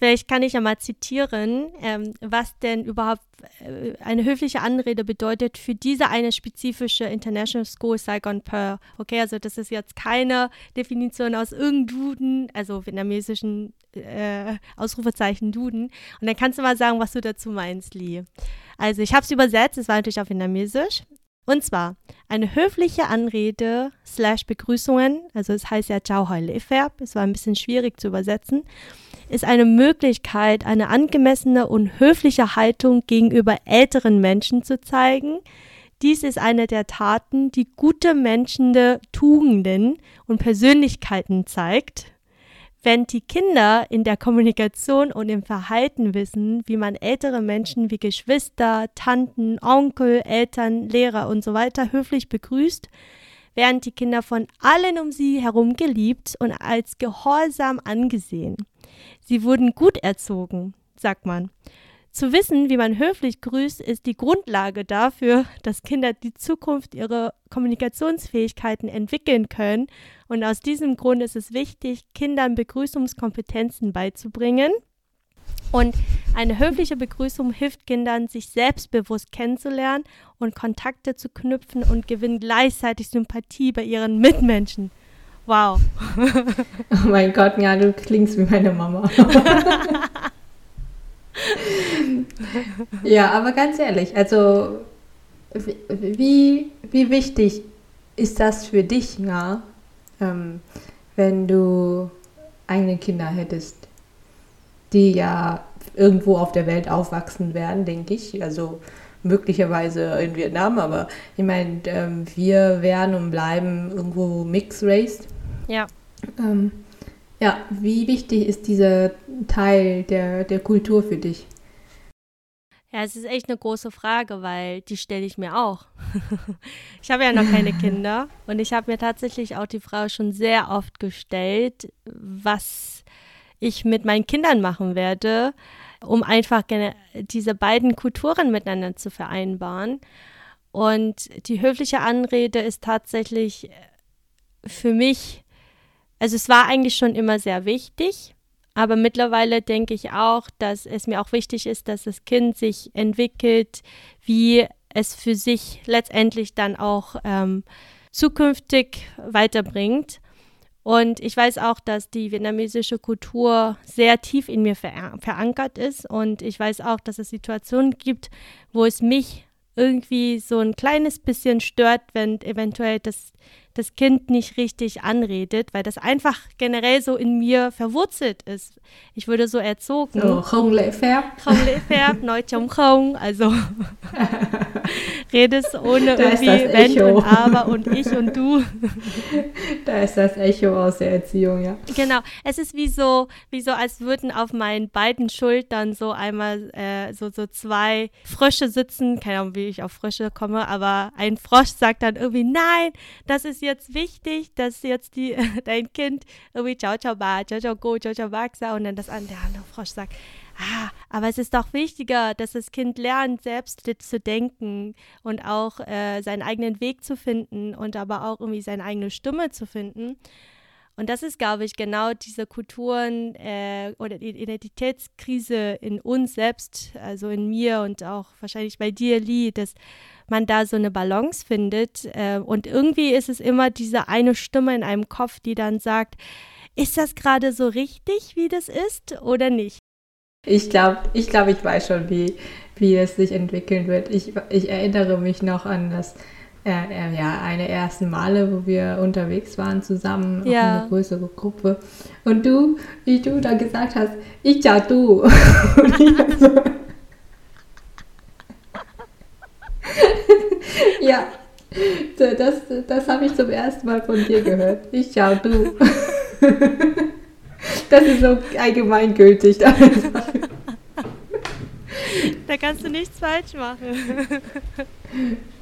Vielleicht kann ich ja mal zitieren, ähm, was denn überhaupt äh, eine höfliche Anrede bedeutet für diese eine spezifische International School Saigon Pearl. Okay, also das ist jetzt keine Definition aus irgendeinem also vietnamesischen äh, Ausrufezeichen Duden. Und dann kannst du mal sagen, was du dazu meinst, Lee. Also ich habe es übersetzt, es war natürlich auf Vietnamesisch. Und zwar eine höfliche Anrede slash Begrüßungen, also es heißt ja Ciao Hoi Le Verb, es war ein bisschen schwierig zu übersetzen, ist eine Möglichkeit, eine angemessene und höfliche Haltung gegenüber älteren Menschen zu zeigen. Dies ist eine der Taten, die gute menschende Tugenden und Persönlichkeiten zeigt. Wenn die Kinder in der Kommunikation und im Verhalten wissen, wie man ältere Menschen wie Geschwister, Tanten, Onkel, Eltern, Lehrer und so weiter höflich begrüßt, werden die Kinder von allen um sie herum geliebt und als gehorsam angesehen. Sie wurden gut erzogen, sagt man. Zu wissen, wie man höflich grüßt, ist die Grundlage dafür, dass Kinder die Zukunft ihre Kommunikationsfähigkeiten entwickeln können. Und aus diesem Grund ist es wichtig, Kindern Begrüßungskompetenzen beizubringen. Und eine höfliche Begrüßung hilft Kindern, sich selbstbewusst kennenzulernen und Kontakte zu knüpfen und gewinnen gleichzeitig Sympathie bei ihren Mitmenschen. Wow. Oh mein Gott, ja, du klingst wie meine Mama. ja, aber ganz ehrlich, also wie, wie wichtig ist das für dich, ja, ähm, wenn du eigene Kinder hättest, die ja irgendwo auf der Welt aufwachsen werden, denke ich. Also möglicherweise in Vietnam, aber ich meine, ähm, wir werden und bleiben irgendwo mixed race. Ja. Ähm, ja, wie wichtig ist dieser Teil der, der Kultur für dich? Ja, es ist echt eine große Frage, weil die stelle ich mir auch. ich habe ja noch keine Kinder und ich habe mir tatsächlich auch die Frage schon sehr oft gestellt, was ich mit meinen Kindern machen werde, um einfach diese beiden Kulturen miteinander zu vereinbaren. Und die höfliche Anrede ist tatsächlich für mich, also es war eigentlich schon immer sehr wichtig, aber mittlerweile denke ich auch, dass es mir auch wichtig ist, dass das Kind sich entwickelt, wie es für sich letztendlich dann auch ähm, zukünftig weiterbringt. Und ich weiß auch, dass die vietnamesische Kultur sehr tief in mir ver verankert ist. Und ich weiß auch, dass es Situationen gibt, wo es mich irgendwie so ein kleines bisschen stört, wenn eventuell das das Kind nicht richtig anredet, weil das einfach generell so in mir verwurzelt ist. Ich würde so erzogen. So, không lễ phép. Không lễ phép, nói chống không, also redest ohne da irgendwie wenn und aber und ich und du. da ist das Echo aus der Erziehung, ja. Genau, es ist wie so, wie so, als würden auf meinen beiden Schultern so einmal äh, so, so zwei Frösche sitzen, keine Ahnung, wie ich auf Frösche komme, aber ein Frosch sagt dann irgendwie, nein, das ist jetzt wichtig, dass jetzt die, dein Kind irgendwie ciao, ciao, ba, ciao, ciao, go, ciao, ciao, sagt und dann das der andere Frosch sagt, ah, aber es ist doch wichtiger, dass das Kind lernt, selbst zu denken und auch äh, seinen eigenen Weg zu finden und aber auch irgendwie seine eigene Stimme zu finden. Und das ist, glaube ich, genau diese Kulturen äh, oder die Identitätskrise in uns selbst, also in mir und auch wahrscheinlich bei dir, Lee, dass man da so eine Balance findet. Äh, und irgendwie ist es immer diese eine Stimme in einem Kopf, die dann sagt, ist das gerade so richtig, wie das ist oder nicht? Ich glaube, ich, glaub, ich weiß schon, wie, wie es sich entwickeln wird. Ich, ich erinnere mich noch an das äh, äh, ja, eine ersten Male, wo wir unterwegs waren zusammen, ja. eine größere Gruppe. Und du, wie du da gesagt hast, ich ja du. Und ich so, ja, das, das habe ich zum ersten Mal von dir gehört. Ich ja du. Das ist so allgemeingültig. Da kannst du nichts falsch machen.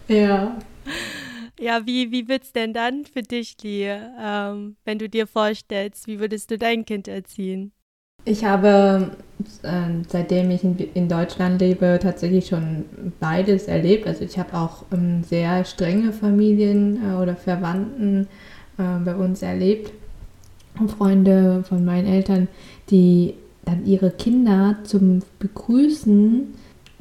Ja. Ja, wie, wie wird es denn dann für dich, Lee, ähm, wenn du dir vorstellst, wie würdest du dein Kind erziehen? Ich habe, äh, seitdem ich in, Deutschland lebe, tatsächlich schon beides erlebt. Also ich habe auch ähm, sehr strenge Familien äh, oder Verwandten äh, bei uns erlebt. Und Freunde von meinen Eltern, die dann ihre Kinder zum Begrüßen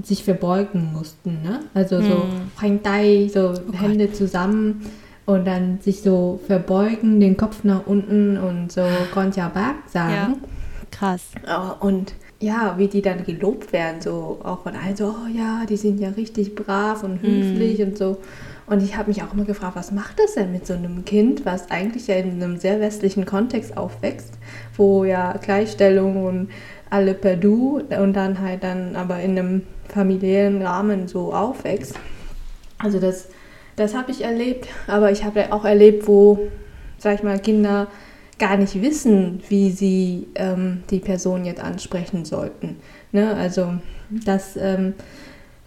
sich verbeugen mussten. Ne? Also so hm. Tai, so oh Hände Gott. zusammen und dann sich so verbeugen, den Kopf nach unten und so Konja Bak sagen. Ja. Krass. Oh, und ja, wie die dann gelobt werden, so auch von allen so, oh ja, die sind ja richtig brav und höflich mm. und so. Und ich habe mich auch immer gefragt, was macht das denn mit so einem Kind, was eigentlich ja in einem sehr westlichen Kontext aufwächst, wo ja Gleichstellung und alle per Du und dann halt dann aber in einem familiären Rahmen so aufwächst. Also das, das habe ich erlebt, aber ich habe auch erlebt, wo, sag ich mal, Kinder gar nicht wissen, wie sie ähm, die Person jetzt ansprechen sollten. Ne? Also das ähm,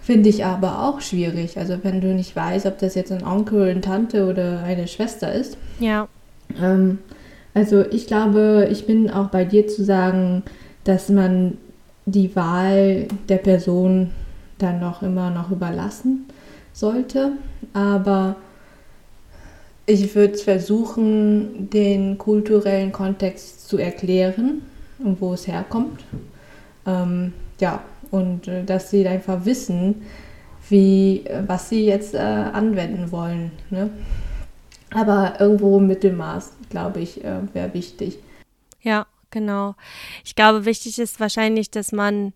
finde ich aber auch schwierig. Also wenn du nicht weißt, ob das jetzt ein Onkel, eine Tante oder eine Schwester ist. Ja. Ähm, also ich glaube, ich bin auch bei dir zu sagen, dass man die Wahl der Person dann noch immer noch überlassen sollte. Aber ich würde versuchen, den kulturellen Kontext zu erklären und wo es herkommt. Ähm, ja, und äh, dass sie einfach wissen, wie, äh, was sie jetzt äh, anwenden wollen. Ne? Aber irgendwo Mittelmaß, glaube ich, äh, wäre wichtig. Ja, genau. Ich glaube, wichtig ist wahrscheinlich, dass man,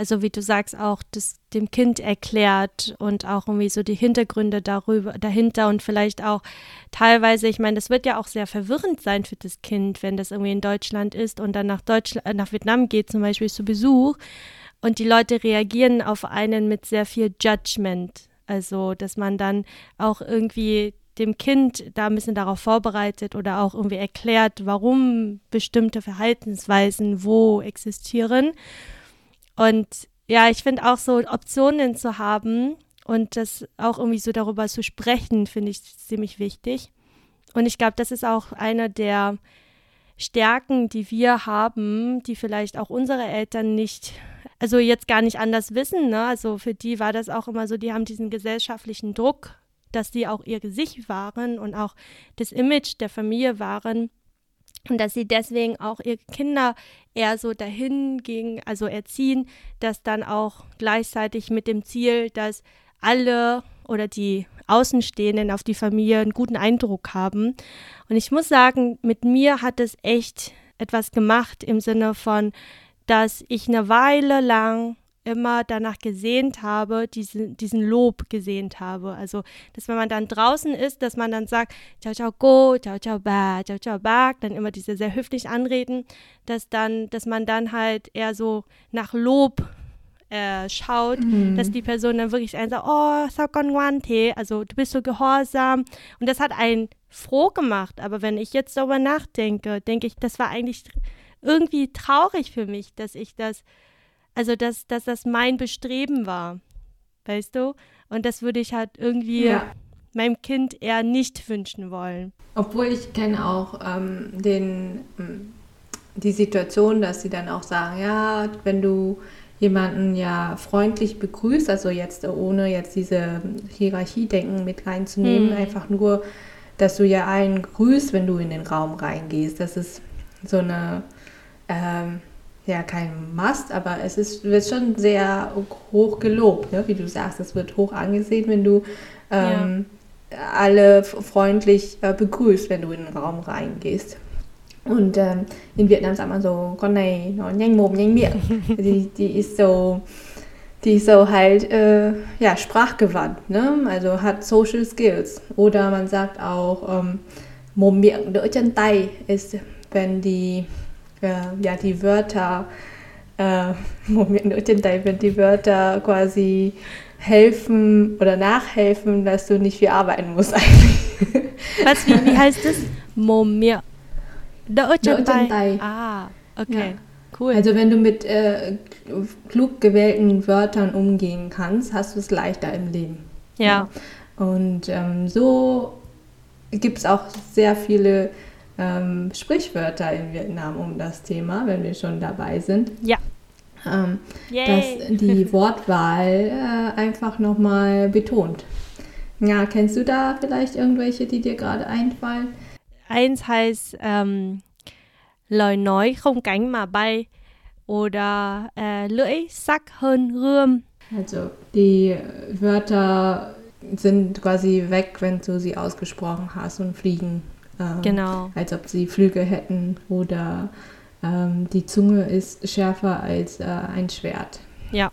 also wie du sagst, auch das dem Kind erklärt und auch irgendwie so die Hintergründe darüber, dahinter und vielleicht auch teilweise, ich meine, das wird ja auch sehr verwirrend sein für das Kind, wenn das irgendwie in Deutschland ist und dann nach Deutschland, äh, nach Vietnam geht, zum Beispiel zu Besuch und die Leute reagieren auf einen mit sehr viel Judgment. Also, dass man dann auch irgendwie dem Kind da ein bisschen darauf vorbereitet oder auch irgendwie erklärt, warum bestimmte Verhaltensweisen wo existieren. Und ja, ich finde auch so Optionen zu haben und das auch irgendwie so darüber zu sprechen, finde ich ziemlich wichtig. Und ich glaube, das ist auch einer der Stärken, die wir haben, die vielleicht auch unsere Eltern nicht, also jetzt gar nicht anders wissen. Ne? Also für die war das auch immer so, die haben diesen gesellschaftlichen Druck dass sie auch ihr Gesicht waren und auch das Image der Familie waren und dass sie deswegen auch ihre Kinder eher so dahin gingen, also erziehen, dass dann auch gleichzeitig mit dem Ziel, dass alle oder die Außenstehenden auf die Familie einen guten Eindruck haben. Und ich muss sagen, mit mir hat es echt etwas gemacht im Sinne von, dass ich eine Weile lang immer danach gesehnt habe, diesen, diesen Lob gesehnt habe. Also, dass wenn man dann draußen ist, dass man dann sagt, ciao, ciao, go, ciao, ciao, ba, ciao, ciao, ba, dann immer diese sehr höflich anreden, dass dann, dass man dann halt eher so nach Lob äh, schaut, mhm. dass die Person dann wirklich einen sagt, oh, Sakonwante, also du bist so gehorsam. Und das hat einen froh gemacht. Aber wenn ich jetzt darüber nachdenke, denke ich, das war eigentlich irgendwie traurig für mich, dass ich das also dass, dass das mein Bestreben war, weißt du? Und das würde ich halt irgendwie ja. meinem Kind eher nicht wünschen wollen. Obwohl ich kenne auch ähm, den, hm, die Situation, dass sie dann auch sagen, ja, wenn du jemanden ja freundlich begrüßt, also jetzt ohne jetzt diese Hierarchiedenken mit reinzunehmen, hm. einfach nur, dass du ja einen grüßt, wenn du in den Raum reingehst. Das ist so eine ähm, ja kein Must, aber es ist, wird schon sehr hoch gelobt, ne? wie du sagst. Es wird hoch angesehen, wenn du ähm, ja. alle freundlich äh, begrüßt, wenn du in den Raum reingehst. Und ähm, in Vietnam sagt man so, con này nó nhanh mồm nhanh miệng. die, die ist so, die ist so halt, äh, ja, sprachgewandt, ne? also hat Social Skills. Oder man sagt auch, ähm, mồm miệng đỡ chân tay ist, wenn die ja, die Wörter, äh, Moment, wenn die Wörter quasi helfen oder nachhelfen, dass du nicht viel arbeiten musst eigentlich. Was, wie, wie heißt das? Momir. Ah, okay. Ja. Cool. Also wenn du mit äh, klug gewählten Wörtern umgehen kannst, hast du es leichter im Leben. Ja. Und ähm, so gibt es auch sehr viele ähm, Sprichwörter in Vietnam um das Thema, wenn wir schon dabei sind. Ja. Ähm, dass die Wortwahl äh, einfach nochmal betont. Ja, kennst du da vielleicht irgendwelche, die dir gerade einfallen? Eins heißt ähm, lời nói không cánh mà bay oder äh, lưỡi sắc hơn gươm. Also die Wörter sind quasi weg, wenn du sie ausgesprochen hast und fliegen äh, genau. Als ob sie Flügel hätten oder ähm, die Zunge ist schärfer als äh, ein Schwert. Ja,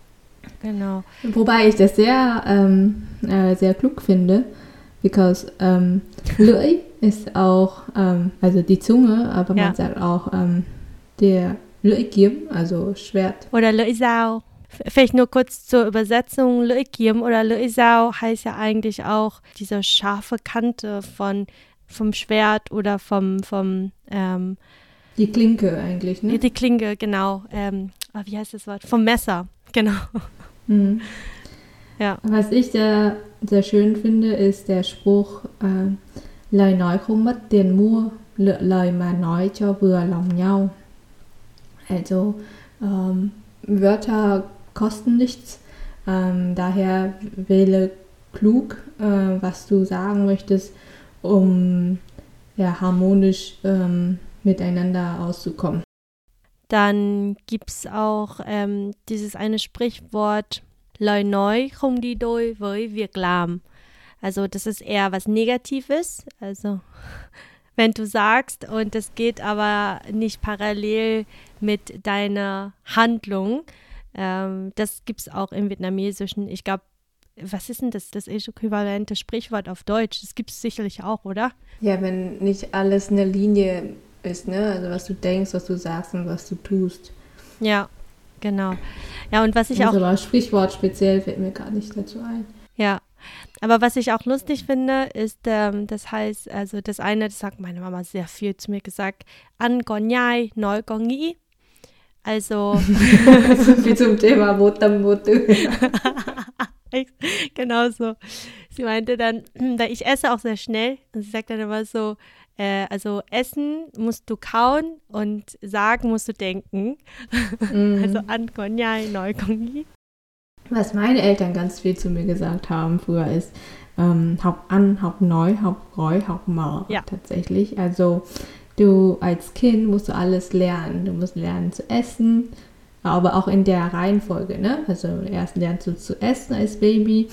genau. Wobei ich das sehr, ähm, äh, sehr klug finde, because ähm, ist auch, ähm, also die Zunge, aber ja. man sagt auch ähm, der Lưỡi also Schwert. Oder Lưỡi Dao. Vielleicht nur kurz zur Übersetzung. Lưỡi oder Lưỡi heißt ja eigentlich auch diese scharfe Kante von vom Schwert oder vom, vom ähm, die Klinke eigentlich, ne? Die Klinke, genau. Ähm, oh, wie heißt das Wort? Vom Messer, genau. Mhm. Ja. Was ich sehr, sehr schön finde, ist der Spruch äh, Lời nói không mất tiền mua, lựa lời mà nói cho vừa lòng nhau. Also ähm, Wörter kosten nichts, ähm, daher wähle klug, äh, was du sagen möchtest um ja, harmonisch ähm, miteinander auszukommen. Dann gibt es auch ähm, dieses eine Sprichwort, lời nói không đi đôi với việc làm. Also das ist eher was Negatives. Also wenn du sagst und es geht aber nicht parallel mit deiner Handlung. Ähm, das gibt es auch im Vietnamesischen. Ich glaube, was ist denn das, das äquivalente Sprichwort auf Deutsch? Das gibt es sicherlich auch, oder? Ja, wenn nicht alles eine Linie ist, ne? Also was du denkst, was du sagst und was du tust. Ja, genau. Ja, und was ich also auch. Aber Sprichwort speziell fällt mir gar nicht dazu ein. Ja. Aber was ich auch lustig finde, ist, ähm, das heißt, also das eine, das sagt meine Mama sehr viel zu mir gesagt, an Gonyai neu Gongi. Also. Wie zum Thema Wotam Wotu. genau so. Sie meinte dann, weil ich esse auch sehr schnell und sie sagt dann immer so, äh, also essen musst du kauen und sagen musst du denken. Mm. Also an Gonyai neu Gongi. Was meine Eltern ganz viel zu mir gesagt haben früher ist, ähm, Haupt an, Haupt neu, Haupt reu, Haupt mau. Ja. Tatsächlich. Also du als Kind musst du alles lernen. Du musst lernen zu essen, aber auch in der Reihenfolge. Ne? Also erst lernst du zu essen als Baby,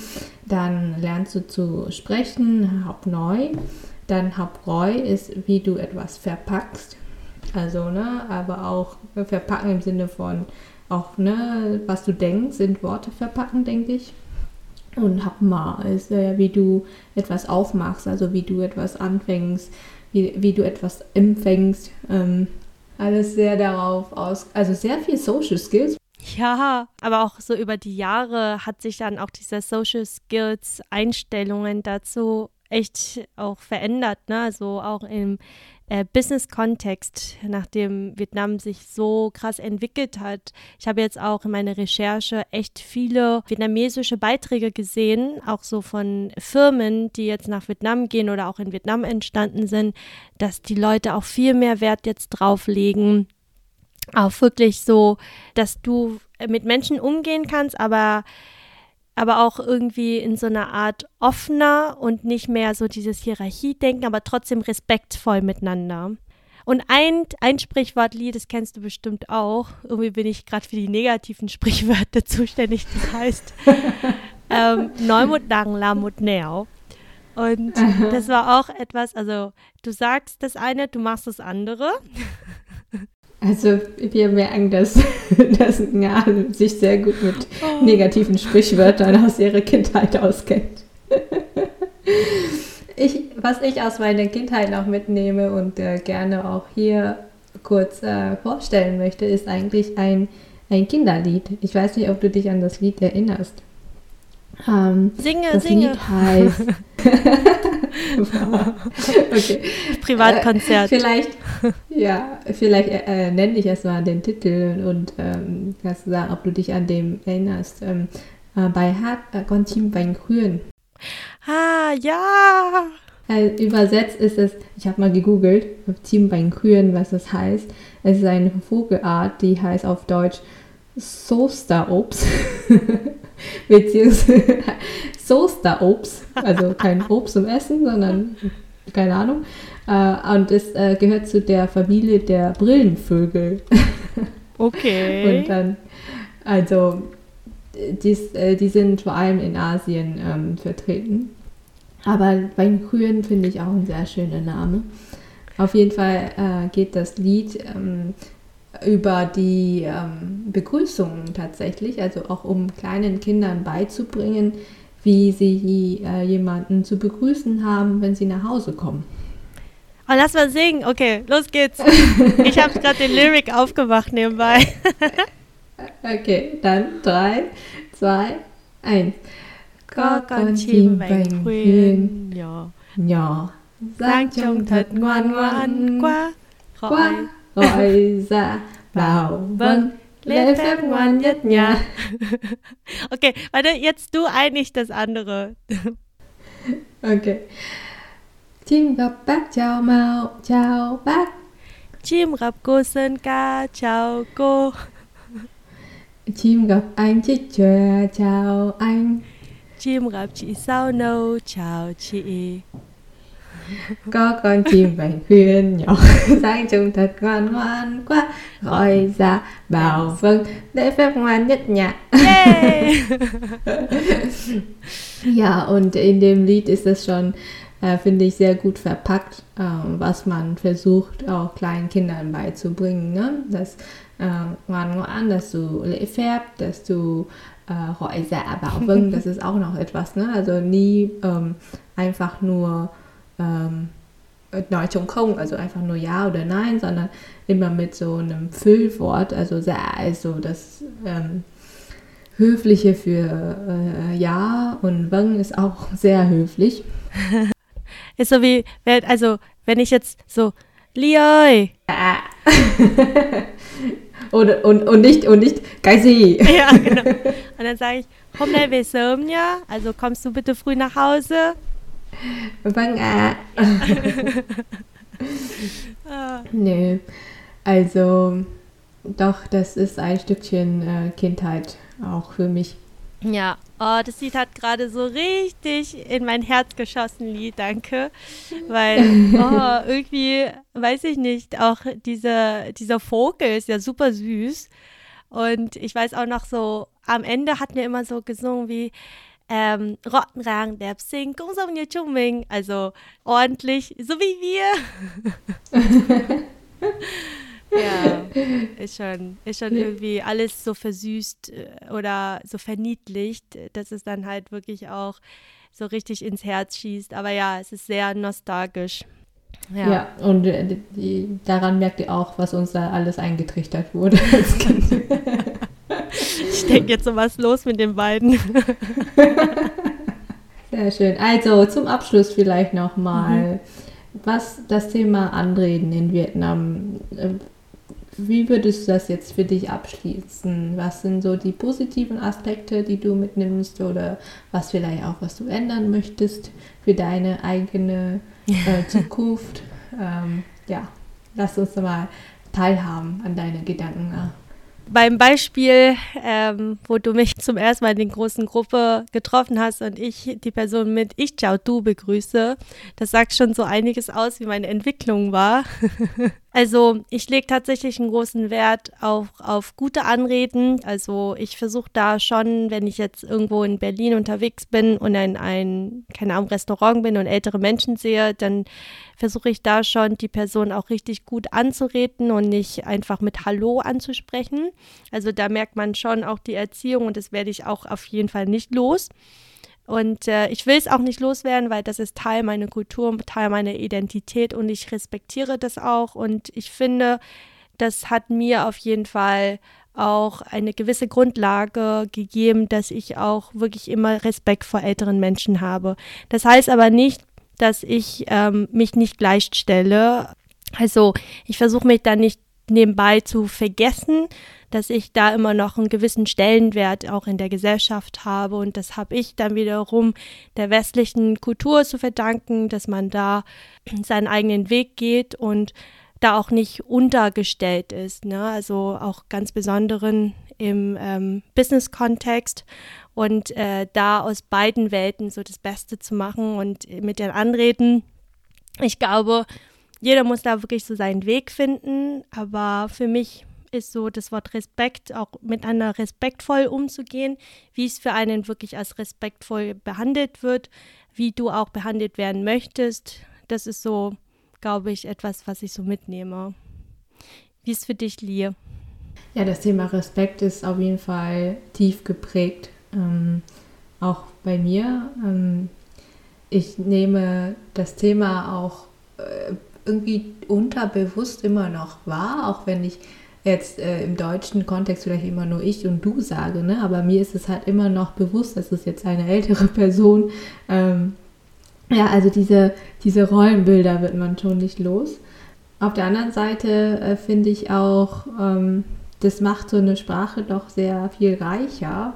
dann lernst du zu sprechen, Haupt neu. Dann Haupt reu ist, wie du etwas verpackst. Also, ne, aber auch verpacken im Sinne von auch, ne, was du denkst, sind Worte verpacken, denke ich. Und Hapma ist, äh, wie du etwas aufmachst, also wie du etwas anfängst, wie, wie du etwas empfängst. Ähm, alles sehr darauf aus, also sehr viel Social Skills. Ja, aber auch so über die Jahre hat sich dann auch diese Social Skills Einstellungen dazu echt auch verändert, ne? Also auch im äh, Business-Kontext, nachdem Vietnam sich so krass entwickelt hat. Ich habe jetzt auch in meiner Recherche echt viele vietnamesische Beiträge gesehen, auch so von Firmen, die jetzt nach Vietnam gehen oder auch in Vietnam entstanden sind, dass die Leute auch viel mehr Wert jetzt drauflegen, auch wirklich so, dass du mit Menschen umgehen kannst, aber aber auch irgendwie in so einer Art offener und nicht mehr so dieses Hierarchie-Denken, aber trotzdem respektvoll miteinander. Und ein, ein Sprichwortlied, das kennst du bestimmt auch. Irgendwie bin ich gerade für die negativen Sprichwörter zuständig. Das heißt ähm, Neumut Dang Lamut Neo. Und das war auch etwas, also du sagst das eine, du machst das andere. Also wir merken, dass, dass Nga sich sehr gut mit oh. negativen Sprichwörtern aus ihrer Kindheit auskennt. Ich, was ich aus meiner Kindheit noch mitnehme und äh, gerne auch hier kurz äh, vorstellen möchte, ist eigentlich ein, ein Kinderlied. Ich weiß nicht, ob du dich an das Lied erinnerst. Ähm, singe, das singe. Lied heißt. okay. Privatkonzert. Äh, vielleicht, ja, vielleicht äh, nenne ich erstmal den Titel und ähm, kannst du sagen, ob du dich an dem erinnerst. Ähm, äh, bei Hat äh, Chim Bánh Khuyên. Ah, ja! Äh, übersetzt ist es, ich habe mal gegoogelt, Chim Bánh Khuyên, was das heißt. Es ist eine Vogelart, die heißt auf Deutsch Sosterobst. beziehungsweise Sosterobst, also kein Obst zum Essen, sondern keine Ahnung. Äh, und es äh, gehört zu der Familie der Brillenvögel. Okay. und dann, also, dies, äh, die sind vor allem in Asien ähm, vertreten. Aber beim Grün finde ich auch ein sehr schöner Name. Auf jeden Fall geht das Lied ähm, über die ähm, Begrüßungen tatsächlich, also auch um kleinen Kindern beizubringen, wie sie äh, jemanden zu begrüßen haben, wenn sie nach Hause kommen. Oh, lass mal singen. Okay, los geht's. Ich habe gerade den Lyric aufgemacht nebenbei. okay, dann drei, zwei, eins. Có con chim bành khuyên nhỏ, nhỏ, dáng trông thật ngoan gọi ra vào vâng lễ phép ngoan nhất nhà okay warte jetzt du eigentlich das andere. Okay chim gặp bác chào màu chào bác. Chim gặp cô sơn ca chào cô. Chim gặp anh chích chòe chào anh. Chim gặp chị sao nâu chào chị có con chim vàng khuyên nhỏ. Sáng chung thật ngoan ngoan quá. Gọi ra bảo vâng. Để phép ngoan nhất nhạc. Ja und in dem Lied ist es schon äh, finde ich sehr gut verpackt äh, was man versucht auch kleinen Kindern beizubringen ne? dass äh, ngoan ngoan dass du lễ phép dass du äh, dạ bảo vâng. Das ist auch noch etwas ne? Also nie ähm, einfach nur ähm, zum Kong, also einfach nur Ja oder Nein, sondern immer mit so einem Füllwort, also also das ähm, Höfliche für äh, Ja und Wang ist auch sehr höflich. ist so wie, also wenn ich jetzt so Lioi. oder, und, und nicht, und nicht Geisi. ja, genau. Und dann sage ich, nhá. Also kommst du bitte früh nach Hause? Vâng ạ. Nö. Also, doch, das ist ein Stückchen äh, Kindheit auch für mich. Ja, oh, das Lied hat gerade so richtig in mein Herz geschossen, Lied, danke. Weil, oh, irgendwie, weiß ich nicht, auch diese, dieser Vogel ist ja super süß. Und ich weiß auch noch so, am Ende hatten wir immer so gesungen wie ähm, Rottenrang, der Sing, Ming, also ordentlich, so wie wir. ja, ist schon, ist schon irgendwie alles so versüßt äh, oder so verniedlicht, dass es dann halt wirklich auch so richtig ins Herz schießt. Aber ja, es ist sehr nostalgisch. Ja, ja und äh, die, daran merkt ihr auch, was uns da alles eingetrichtert wurde als Kind. denke jetzt so was los mit den beiden. Sehr schön. Also zum Abschluss vielleicht nochmal, mhm. was das Thema Anreden in Vietnam, äh, wie würdest du das jetzt für dich abschließen? Was sind so die positiven Aspekte, die du mitnimmst oder was vielleicht auch, was du ändern möchtest für deine eigene äh, Zukunft? ähm, ja, lass uns mal teilhaben an deine Gedanken. Beim Beispiel, ähm, wo du mich zum ersten Mal in der großen Gruppe getroffen hast und ich die Person mit Ich Ciao Du begrüße, das sagt schon so einiges aus, wie meine Entwicklung war. also ich lege tatsächlich einen großen Wert auf, auf gute Anreden. Also ich versuche da schon, wenn ich jetzt irgendwo in Berlin unterwegs bin und in ein, keine Ahnung, Restaurant bin und ältere Menschen sehe, dann versuche ich da schon die Person auch richtig gut anzureden und nicht einfach mit Hallo anzusprechen. Also da merkt man schon auch die Erziehung und das werde ich auch auf jeden Fall nicht los. Und äh, ich will es auch nicht loswerden, weil das ist Teil meiner Kultur, Teil meiner Identität und ich respektiere das auch. Und ich finde, das hat mir auf jeden Fall auch eine gewisse Grundlage gegeben, dass ich auch wirklich immer Respekt vor älteren Menschen habe. Das heißt aber nicht, dass ich ähm, mich nicht gleichstelle. Also ich versuche mich da nicht nebenbei zu vergessen, dass ich da immer noch einen gewissen Stellenwert auch in der Gesellschaft habe. Und das habe ich dann wiederum der westlichen Kultur zu verdanken, dass man da seinen eigenen Weg geht und da auch nicht untergestellt ist. Ne? Also auch ganz besonderen im ähm, Business-Kontext und äh, da aus beiden Welten so das Beste zu machen und mit den Anreden. Ich glaube, jeder muss da wirklich so seinen Weg finden, aber für mich ist so das Wort Respekt, auch miteinander respektvoll umzugehen, wie es für einen wirklich als respektvoll behandelt wird, wie du auch behandelt werden möchtest. Das ist so, glaube ich, etwas, was ich so mitnehme. Wie ist für dich, Lie? Ja, das Thema Respekt ist auf jeden Fall tief geprägt, ähm, auch bei mir. Ähm, ich nehme das Thema auch äh, irgendwie unterbewusst immer noch wahr, auch wenn ich jetzt äh, im deutschen Kontext vielleicht immer nur ich und du sage, ne? aber mir ist es halt immer noch bewusst, dass es jetzt eine ältere Person. Ähm, ja, also diese, diese Rollenbilder wird man schon nicht los. Auf der anderen Seite äh, finde ich auch, ähm, das macht so eine Sprache doch sehr viel reicher.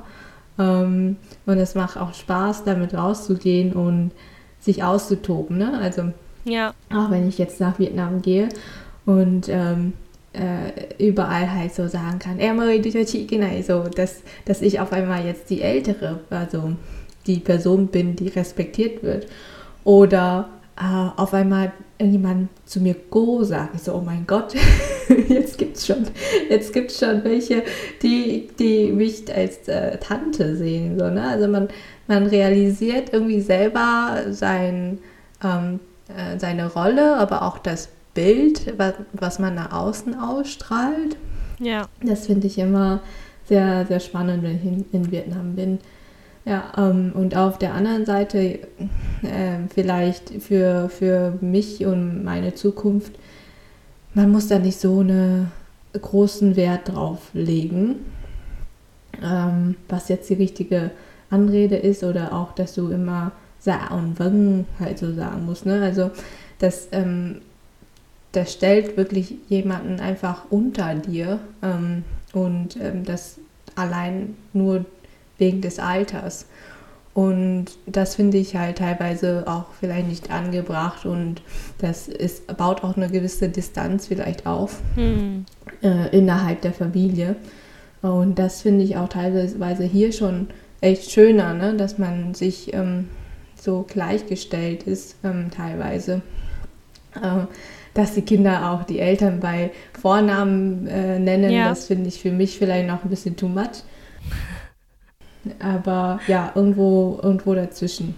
Ähm, und es macht auch Spaß, damit rauszugehen und sich auszutoben. Ne? Also, ja. auch wenn ich jetzt nach Vietnam gehe und ähm, äh, überall halt so sagen kann, so, dass, dass ich auf einmal jetzt die Ältere, also die Person bin, die respektiert wird. Oder äh, auf einmal irgendjemand zu mir Go sagt. Ich so, oh mein Gott, jetzt gibt's schon, jetzt gibt's schon welche, die, die mich als äh, Tante sehen. So, ne? Also man, man realisiert irgendwie selber sein, ähm, äh, seine Rolle, aber auch das Bild, was, was man nach außen ausstrahlt. Ja. Das finde ich immer sehr, sehr spannend, wenn ich in, in Vietnam bin. Ja, ähm, und auf der anderen Seite äh, vielleicht für, für mich und meine Zukunft, man muss da nicht so einen großen Wert drauf legen, ähm, was jetzt die richtige Anrede ist oder auch, dass du immer Sa und Wang halt so sagen musst. Ne? Also das, ähm, das stellt wirklich jemanden einfach unter dir ähm, und ähm, das allein nur wegen des Alters. Und das finde ich halt teilweise auch vielleicht nicht angebracht und das ist, baut auch eine gewisse Distanz vielleicht auf hm. äh, innerhalb der Familie. Und das finde ich auch teilweise hier schon echt schöner, ne? dass man sich ähm, so gleichgestellt ist ähm, teilweise. Äh, dass die Kinder auch die Eltern bei Vornamen äh, nennen, ja. das finde ich für mich vielleicht noch ein bisschen too much. Aber ja, irgendwo, irgendwo dazwischen.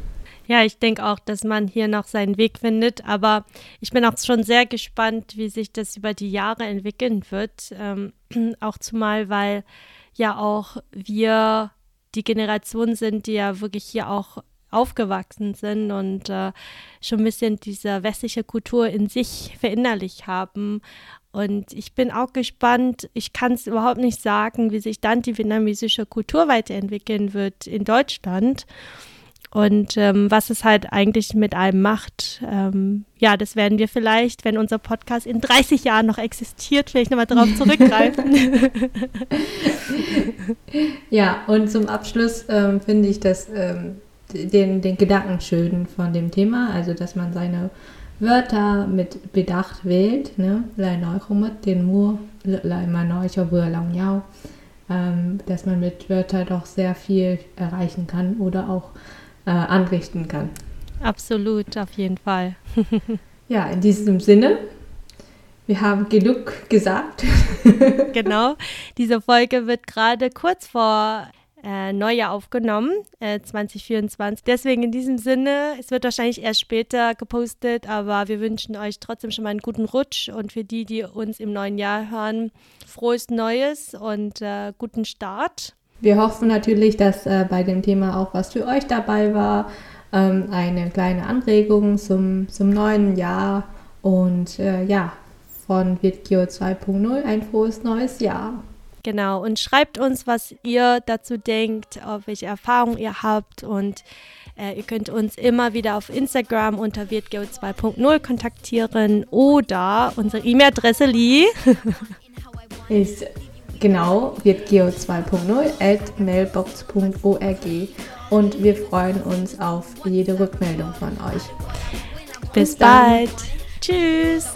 Ja, ich denke auch, dass man hier noch seinen Weg findet. Aber ich bin auch schon sehr gespannt, wie sich das über die Jahre entwickeln wird. Ähm, auch zumal, weil ja auch wir die Generation sind, die ja wirklich hier auch aufgewachsen sind und äh, schon ein bisschen diese westliche Kultur in sich verinnerlicht haben. Und ich bin auch gespannt, ich kann es überhaupt nicht sagen, wie sich dann die vietnamesische Kultur weiterentwickeln wird in Deutschland und ähm, was es halt eigentlich mit einem macht. Ähm, ja, das werden wir vielleicht, wenn unser Podcast in 30 Jahren noch existiert, vielleicht nochmal darauf zurückgreifen. ja, und zum Abschluss ähm, finde ich das ähm, den, den Gedanken schön von dem Thema, also dass man seine Wörter mit Bedacht wählt, ne? lời nói không mất tiền mua, lời mà nói cho vừa lòng nhau, ähm, dass man mit Wörtern doch sehr viel erreichen kann oder auch äh, anrichten kann. Absolut, auf jeden Fall. ja, in diesem Sinne, wir haben genug gesagt. genau, diese Folge wird gerade kurz vor äh, Neujahr aufgenommen, äh, 2024. Deswegen in diesem Sinne, es wird wahrscheinlich erst später gepostet, aber wir wünschen euch trotzdem schon mal einen guten Rutsch und für die, die uns im neuen Jahr hören, frohes Neues und äh, guten Start. Wir hoffen natürlich, dass äh, bei dem Thema auch was für euch dabei war. Ähm, eine kleine Anregung zum, zum neuen Jahr und äh, ja, von Witkio 2.0 ein frohes neues Jahr. Genau, und schreibt uns, was ihr dazu denkt, auf welche Erfahrungen ihr habt und äh, ihr könnt uns immer wieder auf Instagram unter wirtgeo 2.0 kontaktieren oder unsere E-Mail-Adresse Lee ist genau wirtgeo 2.0 at mailbox.org und wir freuen uns auf jede Rückmeldung von euch. Bis, Bis bald. Tschüss.